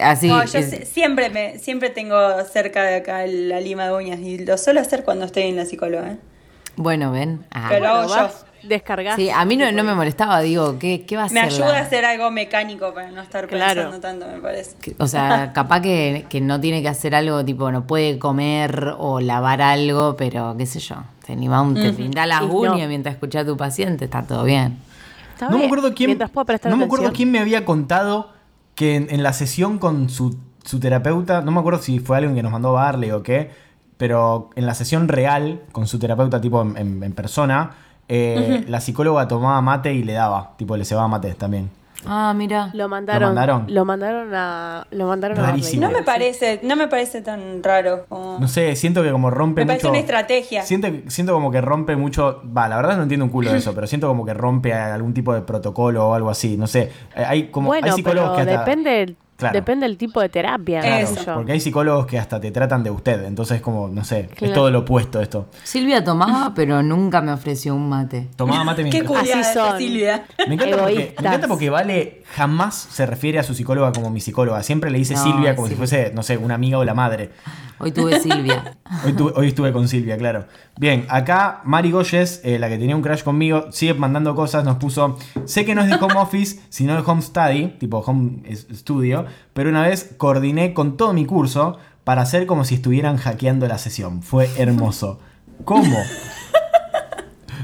Así. No, yo es- siempre me siempre tengo cerca de acá la lima de uñas y lo suelo hacer cuando estoy en la psicóloga. ¿eh? Bueno, ven. Ah. Pero- Bueno, yo. vas, descargás. Sí, a mí no, no me molestaba, digo, ¿qué, qué va a Me hacer? ayuda la- a hacer algo mecánico para no estar Claro. pensando tanto, me parece. O sea, capaz que, que no tiene que hacer algo tipo, no puede comer o lavar algo, pero qué sé yo. Te, anima un- te pinta las no. uñas mientras escuchas a tu paciente, está todo bien. Está No me acuerdo quién. No me acuerdo quién me había contado que en, en la sesión con su, su terapeuta, no me acuerdo si fue alguien que nos mandó Barley o qué, pero en la sesión real con su terapeuta, tipo en, en- en persona, eh, la psicóloga tomaba mate y le daba, tipo le cebaba mate también. Ah, mira. Lo mandaron. mandaron? Lo mandaron a. Lo mandaron a Rarísimo. Barley. No me parece, no me parece tan raro. como- No sé, siento que como rompe me parece mucho. una estrategia. Siento, siento como que rompe mucho. Va, la verdad no entiendo un culo de eso, pero siento como que rompe algún tipo de protocolo o algo así. No sé. Eh, Hay como bueno, hay psicólogos pero que hasta- depende, Claro. depende del tipo de terapia. Claro, qué yo. Porque hay psicólogos que hasta te tratan de usted. Entonces, como, no sé, es todo lo opuesto esto. Silvia tomaba, pero nunca me ofreció un mate. Tomaba mate Qué mientras. culiada Así son. Silvia. Me encanta, porque, me encanta porque Vale jamás se refiere a su psicóloga como mi psicóloga. Siempre le dice No, Silvia como sí. si fuese, no sé, una amiga o la madre. Hoy tuve Silvia. Hoy, tuve- hoy estuve con Silvia, claro. Bien, acá Mari Goyes, eh, la que tenía un crash conmigo, sigue mandando cosas, nos puso, sé que no es de home office, sino de home study, tipo home studio, pero una vez coordiné con todo mi curso para hacer como si estuvieran hackeando la sesión. Fue hermoso. ¿Cómo?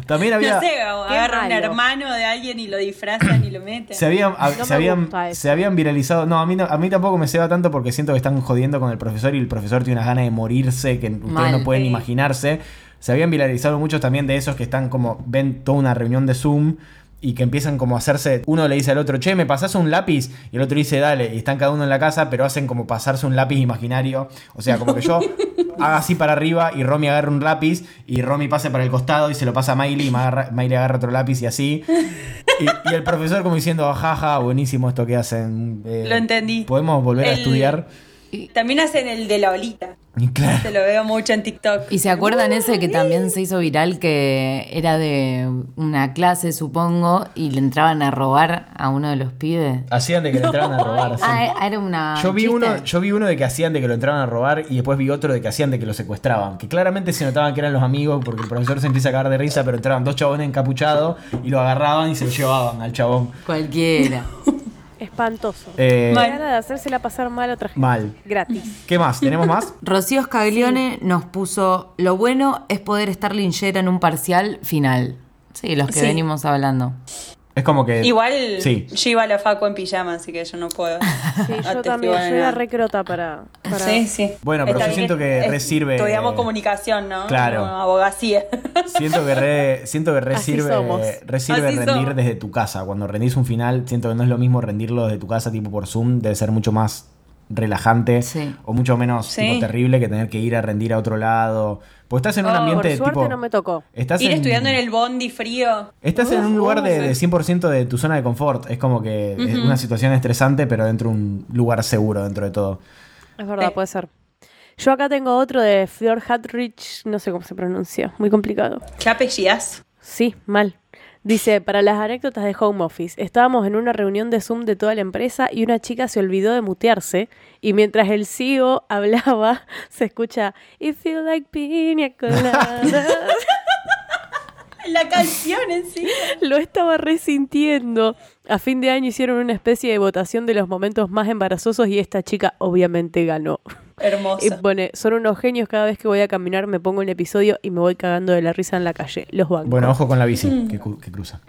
También había... No sé, agarra un hermano de alguien y lo disfrazan y lo meten. Se habían, a- No se, habían, se viralizado. No, a mí, a mí tampoco me ceba tanto porque siento que están jodiendo con el profesor y el profesor tiene unas ganas de morirse que ustedes Mal. no pueden Sí. imaginarse. Se habían viralizado muchos también de esos que están como, ven toda una reunión de Zoom y que empiezan como a hacerse, uno le dice al otro, che, ¿me pasás un lápiz? Y el otro dice, dale, y están cada uno en la casa, pero hacen como pasarse un lápiz imaginario. O sea, como que yo haga así para arriba y Romy agarre un lápiz y Romy pase para el costado y se lo pasa a Miley y agarra- Miley agarra otro lápiz y así. Y, y el profesor como diciendo, jaja, buenísimo esto que hacen. eh, Lo entendí. ¿Podemos volver a estudiar? También hacen el de la olita. Claro. Se lo veo mucho en TikTok. ¿Y se acuerdan ese que también se hizo viral que era de una clase, supongo, y le entraban a robar a uno de los pibes? Hacían de que le entraban a robar. sí. Ah, era una. Yo vi, chiste. uno, yo vi uno de que hacían de que lo entraban a robar y después vi otro de que hacían de que lo secuestraban. Que claramente se notaban que eran los amigos porque el profesor se empieza a cagar de risa, pero entraban dos chabones encapuchados y lo agarraban y se lo llevaban al chabón. Cualquiera. Espantoso. Eh, gana de hacérsela pasar mal a otra gente. Mal. Gratis. ¿Qué más? ¿Tenemos más? Rocío Scaglione nos puso: Lo bueno es poder estar linchera en un parcial final. Sí, los que Sí. venimos hablando. Es como que. Igual Sí. yo iba a la facu en pijama, así que yo no puedo. Sí, yo también. Yo era recrota para. para- Sí, sí. Bueno, pero Está yo siento que es- re sirve- Estudiamos comunicación, ¿no? Claro. Abogacía. Siento que re, siento que re Así sirve, somos. re sirve Así rendir somos. desde tu casa. Cuando rendís un final, siento que no es lo mismo rendirlo desde tu casa, tipo por Zoom, debe ser mucho más relajante Sí. o mucho menos Sí. tipo, terrible que tener que ir a rendir a otro lado. Pues estás en un Oh, ambiente Por suerte tipo. no me tocó. Estás Ir en, estudiando en el bondi frío. Estás en un lugar de, de 100% de tu zona de confort. Es como que es una situación estresante, pero dentro de un lugar seguro, dentro de todo. Es verdad, Sí. puede ser. Yo acá tengo otro de Flor Hatrich, no sé cómo se pronuncia, muy complicado. ¿Qué apellidas? Sí, mal. Dice, para las anécdotas de Home Office, estábamos en una reunión de Zoom de toda la empresa y una chica se olvidó de mutearse y mientras el CEO hablaba, se escucha, If you like piña colada. La canción en sí. Lo estaba resintiendo. A fin de año hicieron una especie de votación de los momentos más embarazosos y esta chica obviamente ganó. Y Hermosa. pone, son unos genios, cada vez que voy a caminar me pongo el episodio y me voy cagando de la risa en la calle. Los bancos. Bueno, ojo con la bici que, cu- que cruza.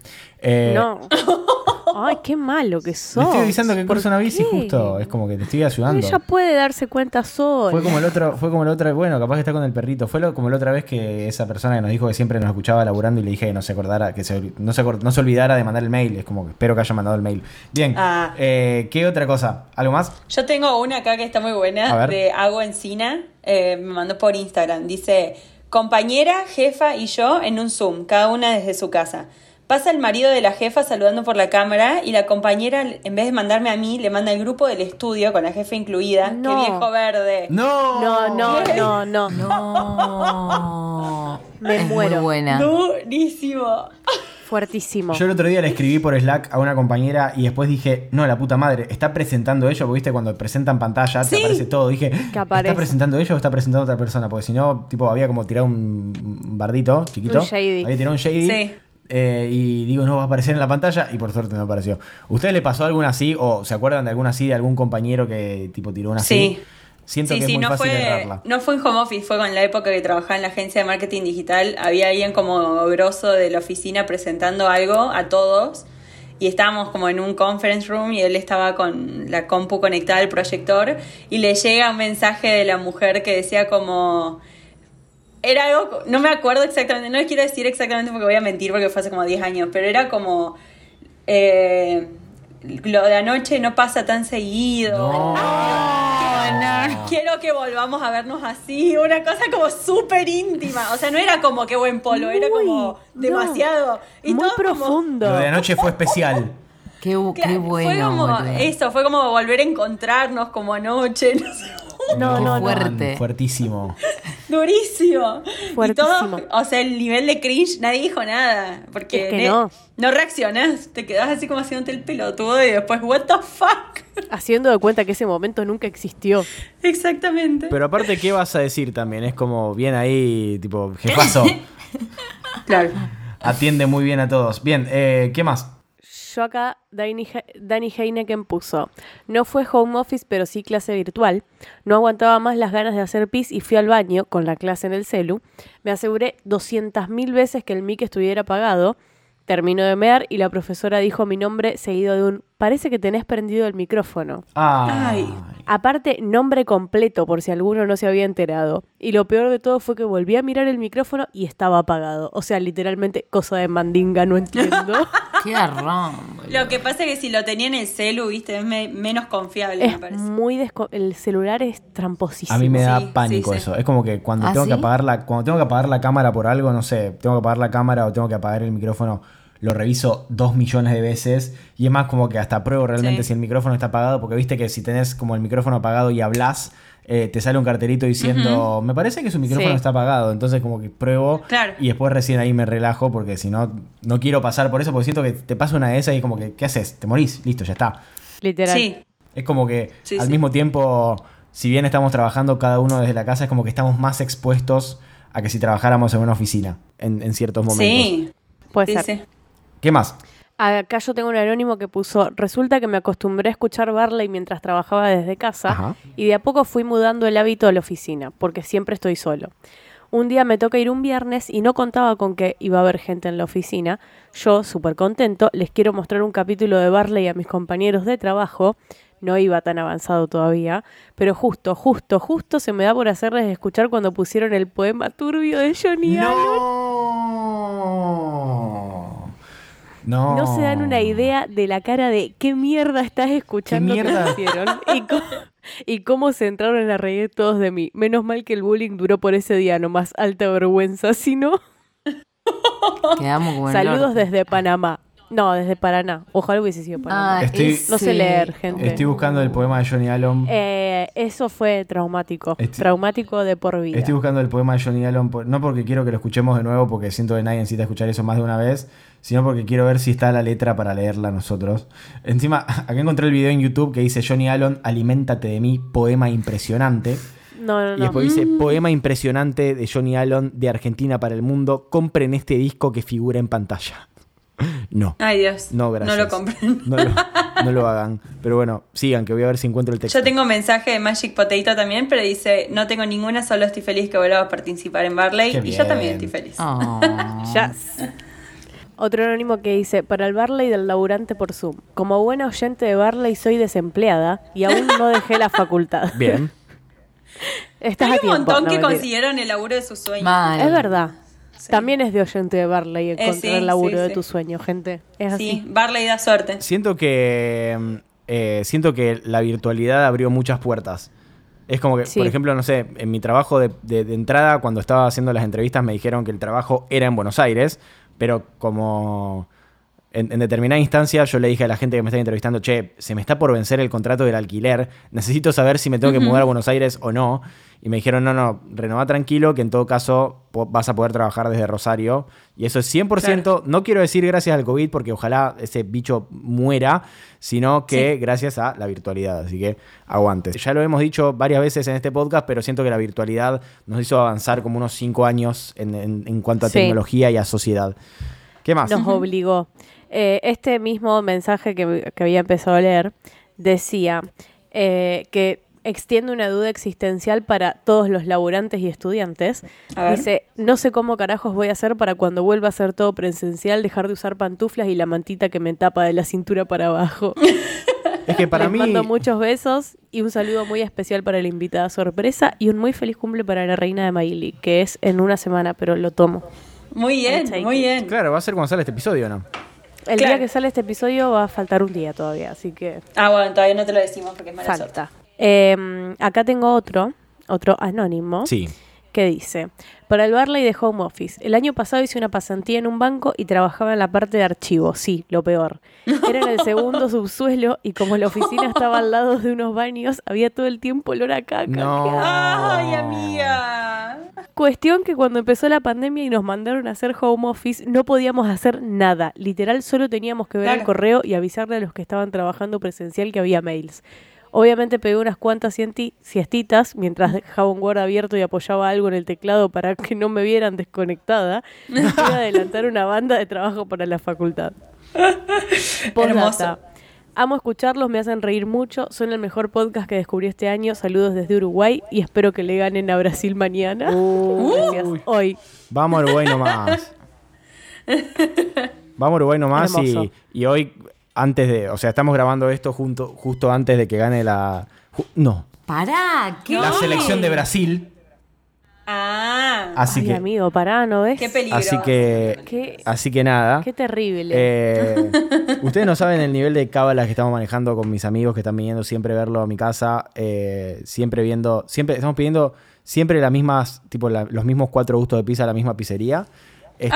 Eh, No. Ay, qué malo que sos. Le estoy avisando que ¿Por cruza una bici qué? justo. Es como que te estoy ayudando. Ella puede darse cuenta sola. Fue como el otro, fue como el otro, bueno, capaz que está con el perrito. Fue lo- como la otra vez que esa persona que nos dijo que siempre nos escuchaba laburando y le dije que no se acordara, que se, no, se, no se olvidara de mandar el mail. Es como que espero que haya mandado el mail. Bien. Ah. eh, ¿Qué otra cosa? ¿Algo más? Yo tengo una acá que está muy A buena, ver. de Hago Encina. eh, me mandó por Instagram. Dice, compañera, jefa y yo en un Zoom, cada una desde su casa. Pasa el marido de la jefa saludando por la cámara y la compañera, en vez de mandarme a mí, le manda al grupo del estudio con la jefa incluida. No. ¡Qué viejo verde! No. No, no, no, no. No. Me Es muero. Muy buena. Durísimo. Fuertísimo. Yo el otro día le escribí por Slack a una compañera y después dije, no, la puta madre, ¿está presentando ello? Porque viste, cuando presentan pantalla te Sí. aparece todo. Dije, aparece. ¿está presentando ello o está presentando otra persona? Porque si no, tipo, había como tirado un bardito chiquito. Un shady. Había tirado un shady. Sí. Eh, y digo, no va a aparecer en la pantalla y por suerte no apareció. ¿Ustedes le pasó alguna así o se acuerdan de alguna así de algún compañero que tipo tiró una así? Sí. Siento sí, que sí, es muy no fácil fue, errarla. no fue en home office, fue con la época que trabajaba en la agencia de marketing digital. Había alguien como grosso de la oficina presentando algo a todos y estábamos como en un conference room y él estaba con la compu conectada al proyector y le llega un mensaje de la mujer que decía como... Era algo, no me acuerdo exactamente, no les quiero decir exactamente porque voy a mentir porque fue hace como 10 años, pero era como... eh, lo de anoche no pasa tan seguido. No. Quiero que volvamos a vernos así, una cosa como súper íntima. O sea, no era como qué buen polo, era como no. demasiado. Y Muy todo como- profundo. Lo de anoche fue especial. Qué, bueno. fue como boludo. eso, fue como volver a encontrarnos como anoche, no sé. No, no, no. fuerte. Fuertísimo. Durísimo. Y Fuertísimo. todo, o sea, el nivel de cringe, nadie dijo nada. Porque Es que ne- no. no reaccionás, te quedás así como haciéndote el pelotudo y después, what the fuck. Haciendo de cuenta que ese momento nunca existió. Exactamente. Pero aparte, ¿qué vas a decir también? Es como bien ahí, tipo, jefazo. claro. Atiende muy bien a todos. Bien, eh, ¿qué más? Yo acá, Dani, He- Dani Heineken puso, no fue home office, pero sí clase virtual. No aguantaba más las ganas de hacer pis y fui al baño con la clase en el celu. Me aseguré 200.000 veces que el mic estuviera apagado. Termino de mear y la profesora dijo mi nombre seguido de un, parece que tenés prendido el micrófono. Ay. Ay. Aparte, nombre completo por si alguno no se había enterado. Y lo peor de todo fue que volví a mirar el micrófono y estaba apagado. O sea, literalmente cosa de mandinga, no entiendo. Qué boludo. Lo que pasa es que si lo tenía en el celu, viste, es me- menos confiable, me es parece. muy desco- el celular es tramposísimo. A mí me da Sí, pánico sí, sí. eso. Es como que cuando ¿Ah, tengo que apagar la, cuando tengo que apagar la cámara por algo, no sé, tengo que apagar la cámara o tengo que apagar el micrófono, lo reviso dos millones de veces y es más como que hasta pruebo realmente Sí. si el micrófono está apagado, porque viste que si tenés como el micrófono apagado y hablas, eh, te sale un cartelito diciendo, me parece que su micrófono Sí. está apagado, entonces como que pruebo Claro. y después recién ahí me relajo porque si no, no quiero pasar por eso, porque siento que te pasa una de esas y como que, ¿qué haces? Te morís, listo, ya está. Literal. Sí, Es como que Sí, al sí. mismo tiempo, si bien estamos trabajando cada uno desde la casa, es como que estamos más expuestos a que si trabajáramos en una oficina en, en ciertos momentos. sí. Puede sí, ser. ¿Qué más? Acá yo tengo un anónimo que puso, resulta que me acostumbré a escuchar Barley mientras trabajaba desde casa Ajá. y de a poco fui mudando el hábito a la oficina, porque siempre estoy solo. Un día me toca ir un viernes y no contaba con que iba a haber gente en la oficina. Yo, súper contento, les quiero mostrar un capítulo de Barley a mis compañeros de trabajo. No iba tan avanzado todavía, pero justo, justo, justo se me da por hacerles escuchar cuando pusieron el poema turbio de Johnny Allen. No. No. Se dan una idea de la cara de qué mierda estás escuchando ¿Qué que mierda? hicieron y cómo, y cómo se entraron a reír todos de mí. Menos mal que el bullying duró por ese día, no más alta vergüenza, sino Quedamos saludos desde Panamá. No, desde Paraná. Ojalá hubiese sido Panamá. Ah, Estoy- No sé leer, gente. Estoy buscando el poema de Johnny Allen. Eh, eso fue traumático. Traumático de por vida. Estoy buscando el poema de Johnny Allen, por- no porque quiero que lo escuchemos de nuevo, porque siento que nadie necesita escuchar eso más de una vez, sino porque quiero ver si está la letra para leerla nosotros. Encima, acá encontré el video en YouTube que dice Johnny Allen, aliméntate de mí, poema impresionante. No, no, Y no. después dice, poema impresionante de Johnny Allen de Argentina para el mundo, compren este disco que figura en pantalla. No. Ay, Dios. No, gracias. No lo compren. No lo, no lo hagan. Pero bueno, sigan, que voy a ver si encuentro el texto. Yo tengo un mensaje de Magic Potato también, pero dice, no tengo ninguna, solo estoy feliz que vuelva a participar en Barley. Qué Y yo también estoy feliz. Oh. Yes. Otro anónimo que dice, para el Barley del laburante por Zoom. Como buena oyente de Barley soy desempleada y aún no dejé la facultad. Bien. Estás Hay a un tiempo. montón No, que mentira. consiguieron el laburo de sus sueños. Mal. Es verdad. También es de oyente de Barley encontrar sí, el laburo sí, de sí. tu sueño, gente. Es Sí, así. Barley da suerte. Siento que. mm, eh, siento que la virtualidad abrió muchas puertas. Es como que, Sí. por ejemplo, no sé, en mi trabajo de, de- de entrada, cuando estaba haciendo las entrevistas, me dijeron que el trabajo era en Buenos Aires, pero como en, en determinada instancia yo le dije a la gente que me estaba entrevistando, che, se me está por vencer el contrato del alquiler, necesito saber si me tengo que mudar a Buenos Aires o no. Y me dijeron, no, no, renová tranquilo, que en todo caso vas a poder trabajar desde Rosario. Y eso es 100%, no quiero decir gracias al COVID, porque ojalá ese bicho muera, sino que Sí. gracias a la virtualidad. Así que aguante. Ya lo hemos dicho varias veces en este podcast, pero siento que la virtualidad nos hizo avanzar como unos 5 años en, en- en cuanto a Sí. tecnología y a sociedad. ¿Qué más? Nos obligó. Eh, este mismo mensaje que, que había empezado a leer decía eh, que extiende una duda existencial para todos los laburantes y estudiantes. Dice, no sé cómo carajos voy a hacer para cuando vuelva a ser todo presencial, dejar de usar pantuflas y la mantita que me tapa de la cintura para abajo. Es que para Les mí... mando muchos besos y un saludo muy especial para la invitada sorpresa y un muy feliz cumple para la reina de Maili, que es en una semana, pero lo tomo. Muy bien, muy it. bien. Claro, va a ser cuando sale este episodio, ¿no? El Claro. día que sale este episodio va a faltar un día todavía, así que Ah, bueno, todavía no te lo decimos porque es mala suerte. falta. Eh, acá tengo otro, otro anónimo, Sí. que dice, para el Barley de Home Office, el año pasado hice una pasantía en un banco y trabajaba en la parte de archivos, sí, lo peor. Era en el segundo subsuelo y como la oficina estaba al lado de unos baños, había todo el tiempo olor a caca. No. Ay, amiga. Cuestión que cuando empezó la pandemia y nos mandaron a hacer home office, no podíamos hacer nada. Literal, solo teníamos que ver el correo y avisarle a los que estaban trabajando presencial que había mails. Obviamente pegué unas cuantas siestitas mientras dejaba un Word abierto y apoyaba algo en el teclado para que no me vieran desconectada. Y adelantar una banda de trabajo para la facultad. Postdata. Hermoso. Amo escucharlos, me hacen reír mucho. Son el mejor podcast que descubrí este año. Saludos desde Uruguay y espero que le ganen a Brasil mañana. Gracias. Hoy. Vamos a Uruguay nomás. Vamos a Uruguay nomás y, y hoy, antes de. O sea, estamos grabando esto junto, justo antes de que gane la. ju- no. Pará, ¿qué? La selección de Brasil. Ah, Así Ay, que. amigo, pará, ¿no ves? qué peligro. Así que. Qué- Así que nada. Qué terrible. Eh, ustedes no saben el nivel de cábalas que estamos manejando con mis amigos que están viniendo siempre a verlo a mi casa. eh, siempre viendo. Siempre estamos pidiendo siempre las mismas. Tipo la- los mismos cuatro gustos de pizza a la misma pizzería. est-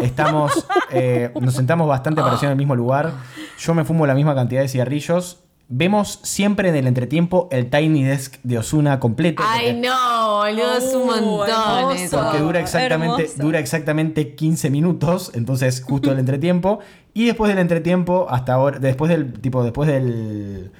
estamos, eh, nos sentamos bastante parecidos en el mismo lugar. Yo me fumo la misma cantidad de cigarrillos. Vemos siempre en el entretiempo el Tiny Desk de Osuna completo. Ay, porque- no, boludo, es un Uh, montón hermoso. eso. Porque dura exactamente, hermoso. dura exactamente 15 minutos, entonces justo el entretiempo. Y después del entretiempo, hasta ahora, después del tipo, después del.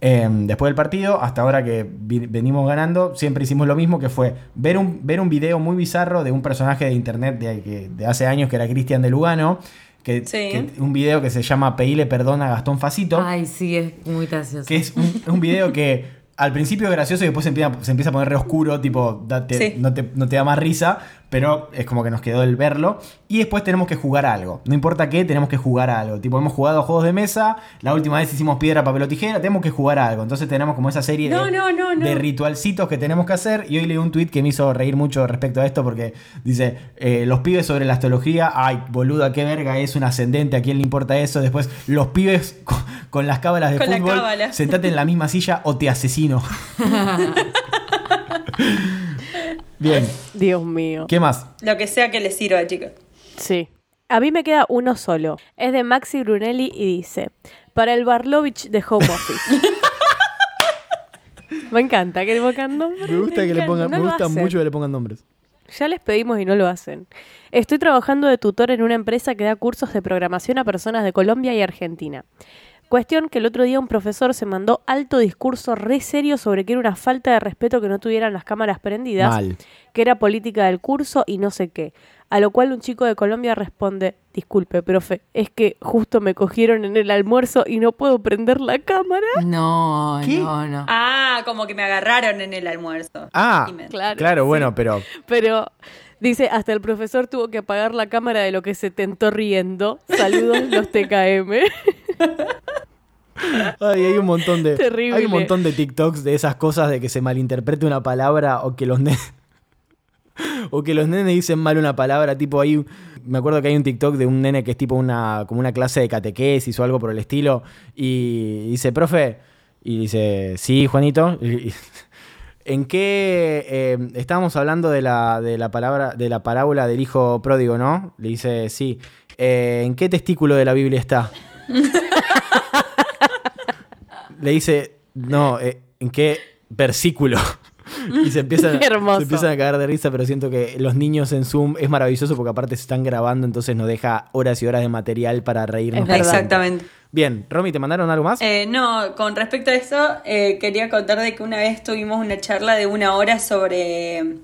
em, después del partido, hasta ahora que venimos ganando, siempre hicimos lo mismo, que fue ver un, ver un video muy bizarro de un personaje de internet de, de hace años que era Cristian de Lugano, que, Sí. que- un video que se llama Pedirle perdón a Gastón Facito. Ay, sí, es muy gracioso. Que es un, un video que al principio es gracioso y después se empieza, se empieza a poner re oscuro, tipo, date- Sí. no, te, no te da más risa, pero es como que nos quedó el verlo. Y después tenemos que jugar a algo. No importa qué, tenemos que jugar a algo. Tipo, hemos jugado a juegos de mesa, la última vez hicimos piedra, papel o tijera, tenemos que jugar a algo. Entonces tenemos como esa serie No, de, no, no, no. de ritualcitos que tenemos que hacer. Y hoy leí un tweet que me hizo reír mucho respecto a esto porque dice, eh, los pibes sobre la astrología, ay, boluda, qué verga, es un ascendente, ¿a quién le importa eso? Después, los pibes con, con las cábalas de Con fútbol, cábala. sentate en la misma silla o te asesino. Bien, Dios mío. ¿qué más? Lo que sea que les sirva, chicos. Sí. A mí me queda uno solo. Es de Maxi Brunelli y dice: Para el Barlovich de Home Office. me encanta que le pongan nombres. encanta. No lo hacen. que le pongan nombres. Ya les pedimos y no lo hacen. Estoy trabajando de tutor en una empresa que da cursos de programación a personas de Colombia y Argentina. Cuestión que el otro día un profesor se mandó alto discurso re serio sobre que era una falta de respeto que no tuvieran las cámaras prendidas, Mal. que era política del curso y no sé qué. A lo cual un chico de Colombia responde, disculpe, profe, es que justo me cogieron en el almuerzo y no puedo prender la cámara. No, ¿Qué? no, no. Ah, como que me agarraron en el almuerzo. Ah, me- Claro, claro, sí. bueno, pero Pero dice, hasta el profesor tuvo que apagar la cámara de lo que se tentó riendo. Saludos los TKM. Ay, hay un montón de Terrible. hay un montón de TikToks de esas cosas de que se malinterprete una palabra o que los nenes o que los nenes dicen mal una palabra, tipo ahí me acuerdo que hay un TikTok de un nene que es tipo una como una clase de catequesis o algo por el estilo y dice, "Profe", y dice, "Sí, Juanito." Y- y- ¿En qué eh, estábamos hablando de la, de la palabra de la parábola del hijo pródigo, no? Le dice, "Sí." Eh, ¿En qué testículo de la Biblia está? Le dice, no, eh, ¿en qué versículo? y se empiezan, Qué hermoso. se empiezan a cagar de risa, pero siento que los niños en Zoom es maravilloso porque aparte se están grabando, entonces nos deja horas y horas de material para reírnos. Exactamente. Bien, Romy, ¿te mandaron algo más? Eh, no, con respecto a eso, eh, quería contar de que una vez tuvimos una charla de una hora sobre.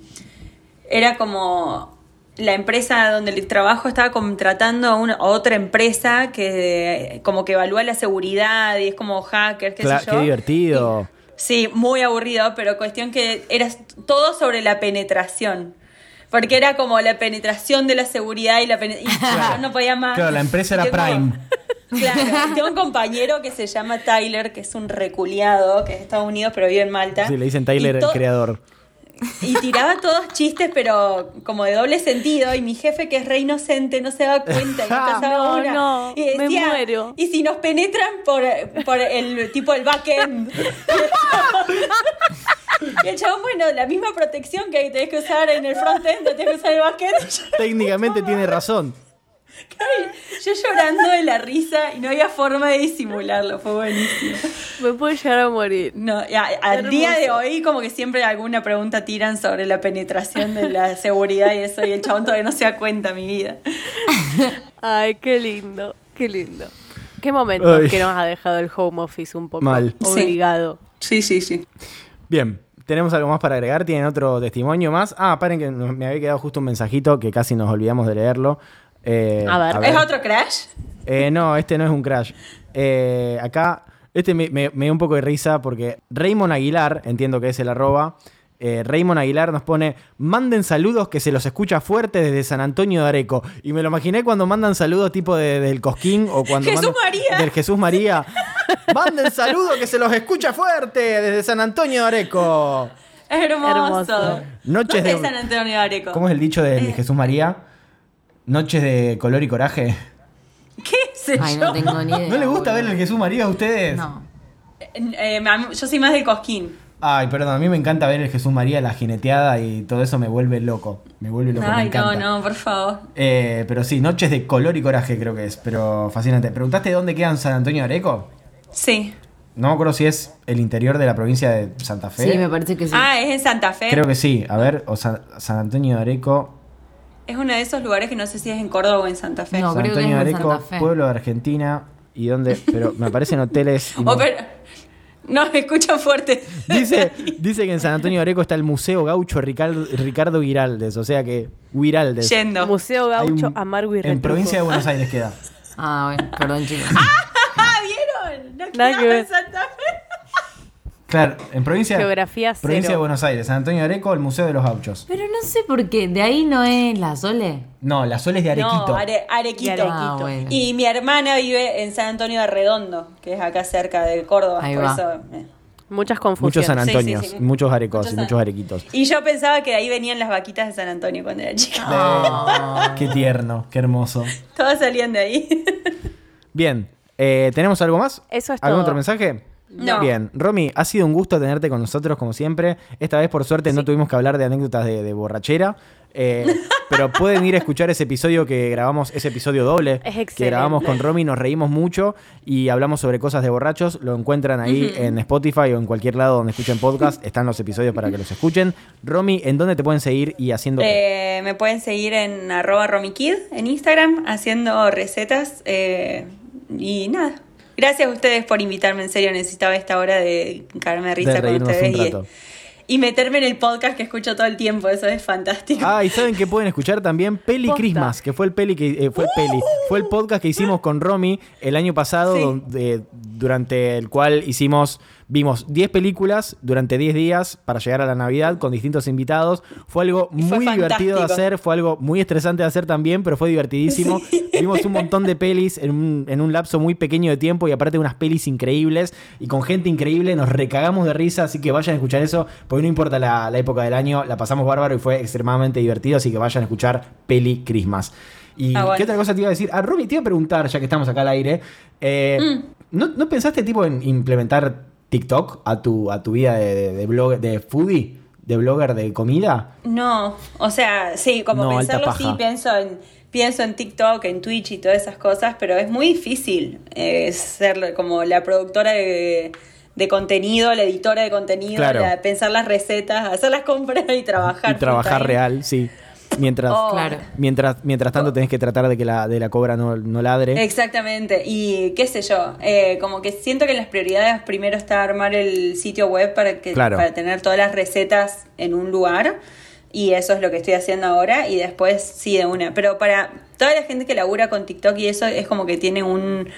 Era como. La empresa donde el trabajo estaba contratando a, una, a otra empresa que como que evalúa la seguridad y es como hacker, qué Cla- sé yo. qué divertido. Sí, muy aburrido, pero cuestión que era todo sobre la penetración. Porque era como la penetración de la seguridad y la pene- y yo no podía más. Claro, la empresa era tengo- Prime. Claro, tengo un compañero que se llama Tyler, que es un reculiado, que es de Estados Unidos, pero vive en Malta. Sí, le dicen Tyler el creador. Y tiraba todos chistes, pero como de doble sentido. Y mi jefe, que es re inocente, no se da cuenta. Y me pasaba No, una. no, y me decía, muero. Y si nos penetran por, por el tipo el backend. y el chabón, bueno, la misma protección que tenés que usar en el frontend, la tenés que usar en el backend. Técnicamente tiene razón. Yo llorando de la risa y no había forma de disimularlo. Fue buenísimo. Me puedo llegar a morir. No, a- al día de hoy como que siempre alguna pregunta tiran sobre la penetración de la seguridad y eso y el chabón todavía no se da cuenta mi vida. Ay, qué lindo, qué lindo. Qué momento Ay. que nos ha dejado el home office un poco Mal. Sí. obligado. Sí, sí, sí. Bien, ¿tenemos algo más para agregar? ¿Tienen otro testimonio más? Ah, paren que me había quedado justo un mensajito que casi nos olvidamos de leerlo. Eh, A ver. ¿Es otro crash? Eh, no, este no es un crash. Eh, acá, este me, me- me dio un poco de risa porque Raymond Aguilar, entiendo que es el arroba, eh, Raymond Aguilar nos pone, manden saludos que se los escucha fuerte desde San Antonio de Areco. Y me lo imaginé cuando mandan saludos tipo de- del Cosquín o cuando Jesús mandan- María. Del Jesús María. manden saludos que se los escucha fuerte desde San Antonio de Areco. Hermoso. Hermoso. Noches ¿Dónde de- San Antonio de Areco? ¿Cómo es el dicho de. Jesús María? Noches de color y coraje. ¿Qué sé Ay, yo? no tengo ni idea. ¿No les gusta ver boludo. el Jesús María a ustedes? No. Eh, mam- yo soy más del Cosquín. Ay, perdón, a mí me encanta ver el Jesús María, la jineteada y todo eso me vuelve loco. Me vuelve loco, me Ay, no, encanta. no, por favor. Eh, pero sí, Noches de Color y Coraje creo que es, pero fascinante. ¿Preguntaste dónde queda en San Antonio de Areco? Sí. No me acuerdo si es el interior de la provincia de Santa Fe. Sí, me parece que sí. Ah, es en Santa Fe. Creo que sí. A ver, o San, San Antonio de Areco. Es uno de esos lugares que no sé si es en Córdoba o en Santa Fe. No, San creo que Antonio es en Areco, Santa Fe. pueblo de Argentina. ¿Y dónde? Pero me aparecen hoteles. y Oh, no- pero- No, me escucho fuerte. Dice, dice que en San Antonio de Areco está el Museo Gaucho Ricardo, Ricardo Guiraldes. O sea que, Guiraldes. Yendo. Museo Gaucho, un- Amargo y En provincia de Buenos Aires queda. Ah, bueno, perdón, chicos. Ah, ¿vieron? No que quedaba en Santa Fe. Claro, en provincia, Geografía provincia de cero. Buenos Aires, San Antonio de Areco, el Museo de los Gauchos. Pero no sé por qué, de ahí no es la Sole. No, la Sol es de Arequito. No, Are- Arequito. Y Arequito. Ah, bueno. Y mi hermana vive en San Antonio de Redondo, que es acá cerca de Córdoba. Ahí por va. eso, eh. Muchos Muchos confusiones. San Sí, sí, Antonios, sí. muchos arecos Muchos y San- muchos arequitos. Y yo pensaba que de ahí venían las vaquitas de San Antonio cuando era chica. Ah. Qué tierno, qué hermoso. Todas salían de ahí. Bien, eh, ¿tenemos algo más? Eso es ¿Algún todo. otro mensaje? No. Bien, Romy, ha sido un gusto tenerte con nosotros como siempre. Esta vez por suerte no tuvimos que hablar de anécdotas de, de borrachera, eh, pero pueden ir a escuchar ese episodio que grabamos, ese episodio doble Es que grabamos con Romy, nos reímos mucho y hablamos sobre cosas de borrachos. Lo encuentran ahí en Spotify o en cualquier lado donde escuchen podcast. Están los episodios para que los escuchen. Romy, ¿en dónde te pueden seguir y haciendo qué? Eh, me pueden seguir en arroba romikid en Instagram haciendo recetas. eh, y nada. Gracias a ustedes por invitarme, en serio, necesitaba esta hora de caerme de risa con ustedes un y, rato. y meterme en el podcast que escucho todo el tiempo, eso es fantástico. Ah, y saben que pueden escuchar también Peli Posta. Christmas, que fue el peli que eh, fue el peli, fue el podcast que hicimos con Romy el año pasado, Sí. donde- durante el cual hicimos vimos 10 películas durante 10 días para llegar a la Navidad con distintos invitados. Fue algo fue muy divertido de hacer, fue algo muy estresante de hacer también, pero fue divertidísimo. Vimos un montón de pelis en un, en un lapso muy pequeño de tiempo y aparte unas pelis increíbles y con gente increíble, nos recagamos de risa, así que vayan a escuchar eso, porque no importa la, la época del año, la pasamos bárbaro y fue extremadamente divertido, así que vayan a escuchar Peli Christmas. ¿Y Ah, bueno. qué otra cosa te iba a decir? A Romy, te iba a preguntar, ya que estamos acá al aire, eh, Mm. ¿no, no pensaste tipo en implementar TikTok a tu, a tu vida de, de, de blog, de foodie? ¿De blogger de comida? No, o sea, sí, como No, pensarlo sí, pienso en, pienso en TikTok, en Twitch y todas esas cosas, pero es muy difícil eh, ser como la productora de, de contenido, la editora de contenido, Claro. la- pensar las recetas, hacer las compras y trabajar. y trabajar real, sí. Mientras, Oh. Claro. mientras, mientras tanto tenés que tratar de que la, de la cobra no, no ladre. Exactamente, y qué sé yo, eh, como que siento que las prioridades primero está armar el sitio web para, que, Claro. para tener todas las recetas en un lugar, y eso es lo que estoy haciendo ahora, y después sí de una. Pero para toda la gente que labura con TikTok y eso es como que tiene un...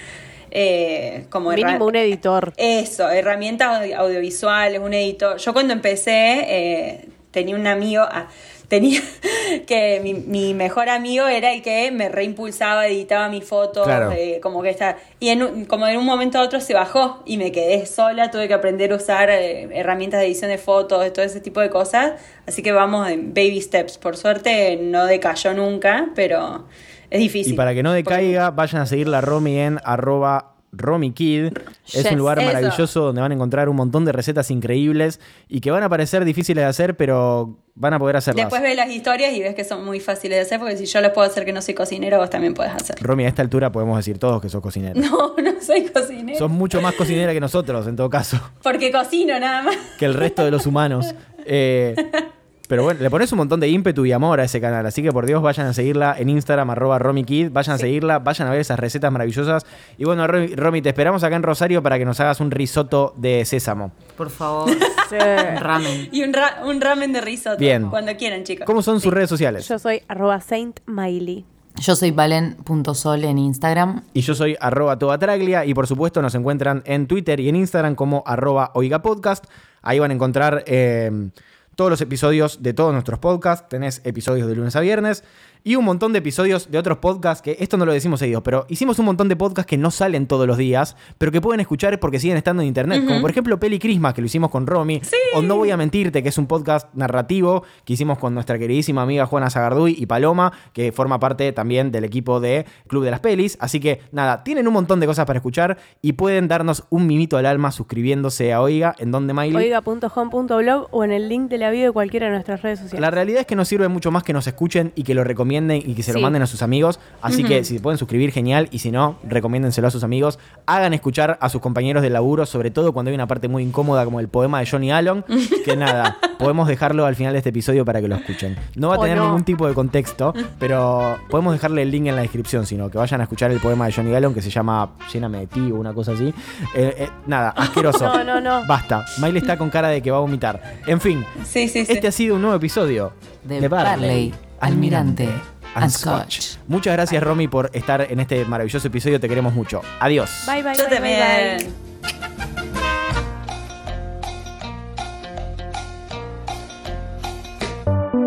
Eh, como Mínimo un editor. eso, herramientas audio- audiovisuales, un editor. Yo cuando empecé eh, tenía un amigo, ah, tenía que mi, mi mejor amigo era el que me reimpulsaba, editaba mis fotos, Claro. eh, como que está. Y en un- como en un momento a otro se bajó y me quedé sola, tuve que aprender a usar eh, herramientas de edición de fotos, todo ese tipo de cosas. Así que vamos en baby steps. Por suerte no decayó nunca, pero es difícil. Y para que no decaiga, vayan a seguir la Romy en arroba RomyKid. Es Yes, un lugar eso. maravilloso donde van a encontrar un montón de recetas increíbles y que van a parecer difíciles de hacer, pero van a poder hacerlas. Después ves las historias y ves que son muy fáciles de hacer, porque si yo les puedo hacer que no soy cocinera, vos también podés hacer. Romy, a esta altura podemos decir todos que sos cocinera. No, no soy cocinera. Sos mucho más cocinera que nosotros, en todo caso, Porque cocino nada más. que el resto de los humanos. Eh, pero bueno, le pones un montón de ímpetu y amor a ese canal, así que por Dios vayan a seguirla en Instagram, arroba RomyKid, vayan a seguirla, vayan a ver esas recetas maravillosas. Y bueno, Romy, te esperamos acá en Rosario para que nos hagas un risotto de sésamo. Por favor. Sí. Ramen. Y un, ra- un ramen de risotto. Bien. Cuando quieran, chicos. ¿Cómo son sus redes sociales? Yo soy arroba Saint Miley. Yo soy valen.sol en Instagram. Y yo soy arroba tobatraglia y por supuesto nos encuentran en Twitter y en Instagram como arroba oigapodcast. Ahí van a encontrar eh, todos los episodios de todos nuestros podcasts. Tenés episodios de lunes a viernes. Y un montón de episodios de otros podcasts, que esto no lo decimos seguidos, pero hicimos un montón de podcasts que no salen todos los días, pero que pueden escuchar porque siguen estando en internet. Como por ejemplo Peli Crisma, que lo hicimos con Romy. O No Voy a Mentirte, que es un podcast narrativo que hicimos con nuestra queridísima amiga Juana Zagarduy y Paloma, que forma parte también del equipo de Club de las Pelis. Así que nada, tienen un montón de cosas para escuchar y pueden darnos un mimito al alma suscribiéndose a Oiga, en donde Miley. Oiga.home.blog o en el link de la bio de cualquiera de nuestras redes sociales. La realidad es que nos sirve mucho más que nos escuchen y que lo recomienden y que se lo Sí. manden a sus amigos. Así que si se pueden suscribir, genial. Y si no, recomiéndenselo a sus amigos. Hagan escuchar a sus compañeros de laburo, sobre todo cuando hay una parte muy incómoda como el poema de Johnny Allen. Que nada, podemos dejarlo al final de este episodio para que lo escuchen. No va a O tener no. ningún tipo de contexto, pero podemos dejarle el link en la descripción, sino que vayan a escuchar el poema de Johnny Allen que se llama Lléname de ti o una cosa así. Eh, eh, nada, asqueroso. No, no, no. Basta. Miley está con cara de que va a vomitar. En fin, Sí, sí, sí. este ha sido un nuevo episodio De Barley, Almirante and Scotch. Muchas gracias, Romy, por estar en este maravilloso episodio. Te queremos mucho. Adiós. Bye, bye, Yo bye, bye, bye. también.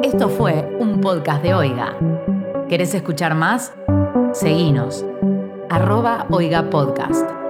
Esto fue un podcast de Oiga. ¿Querés escuchar más? Seguinos. Arroba Oiga Podcast.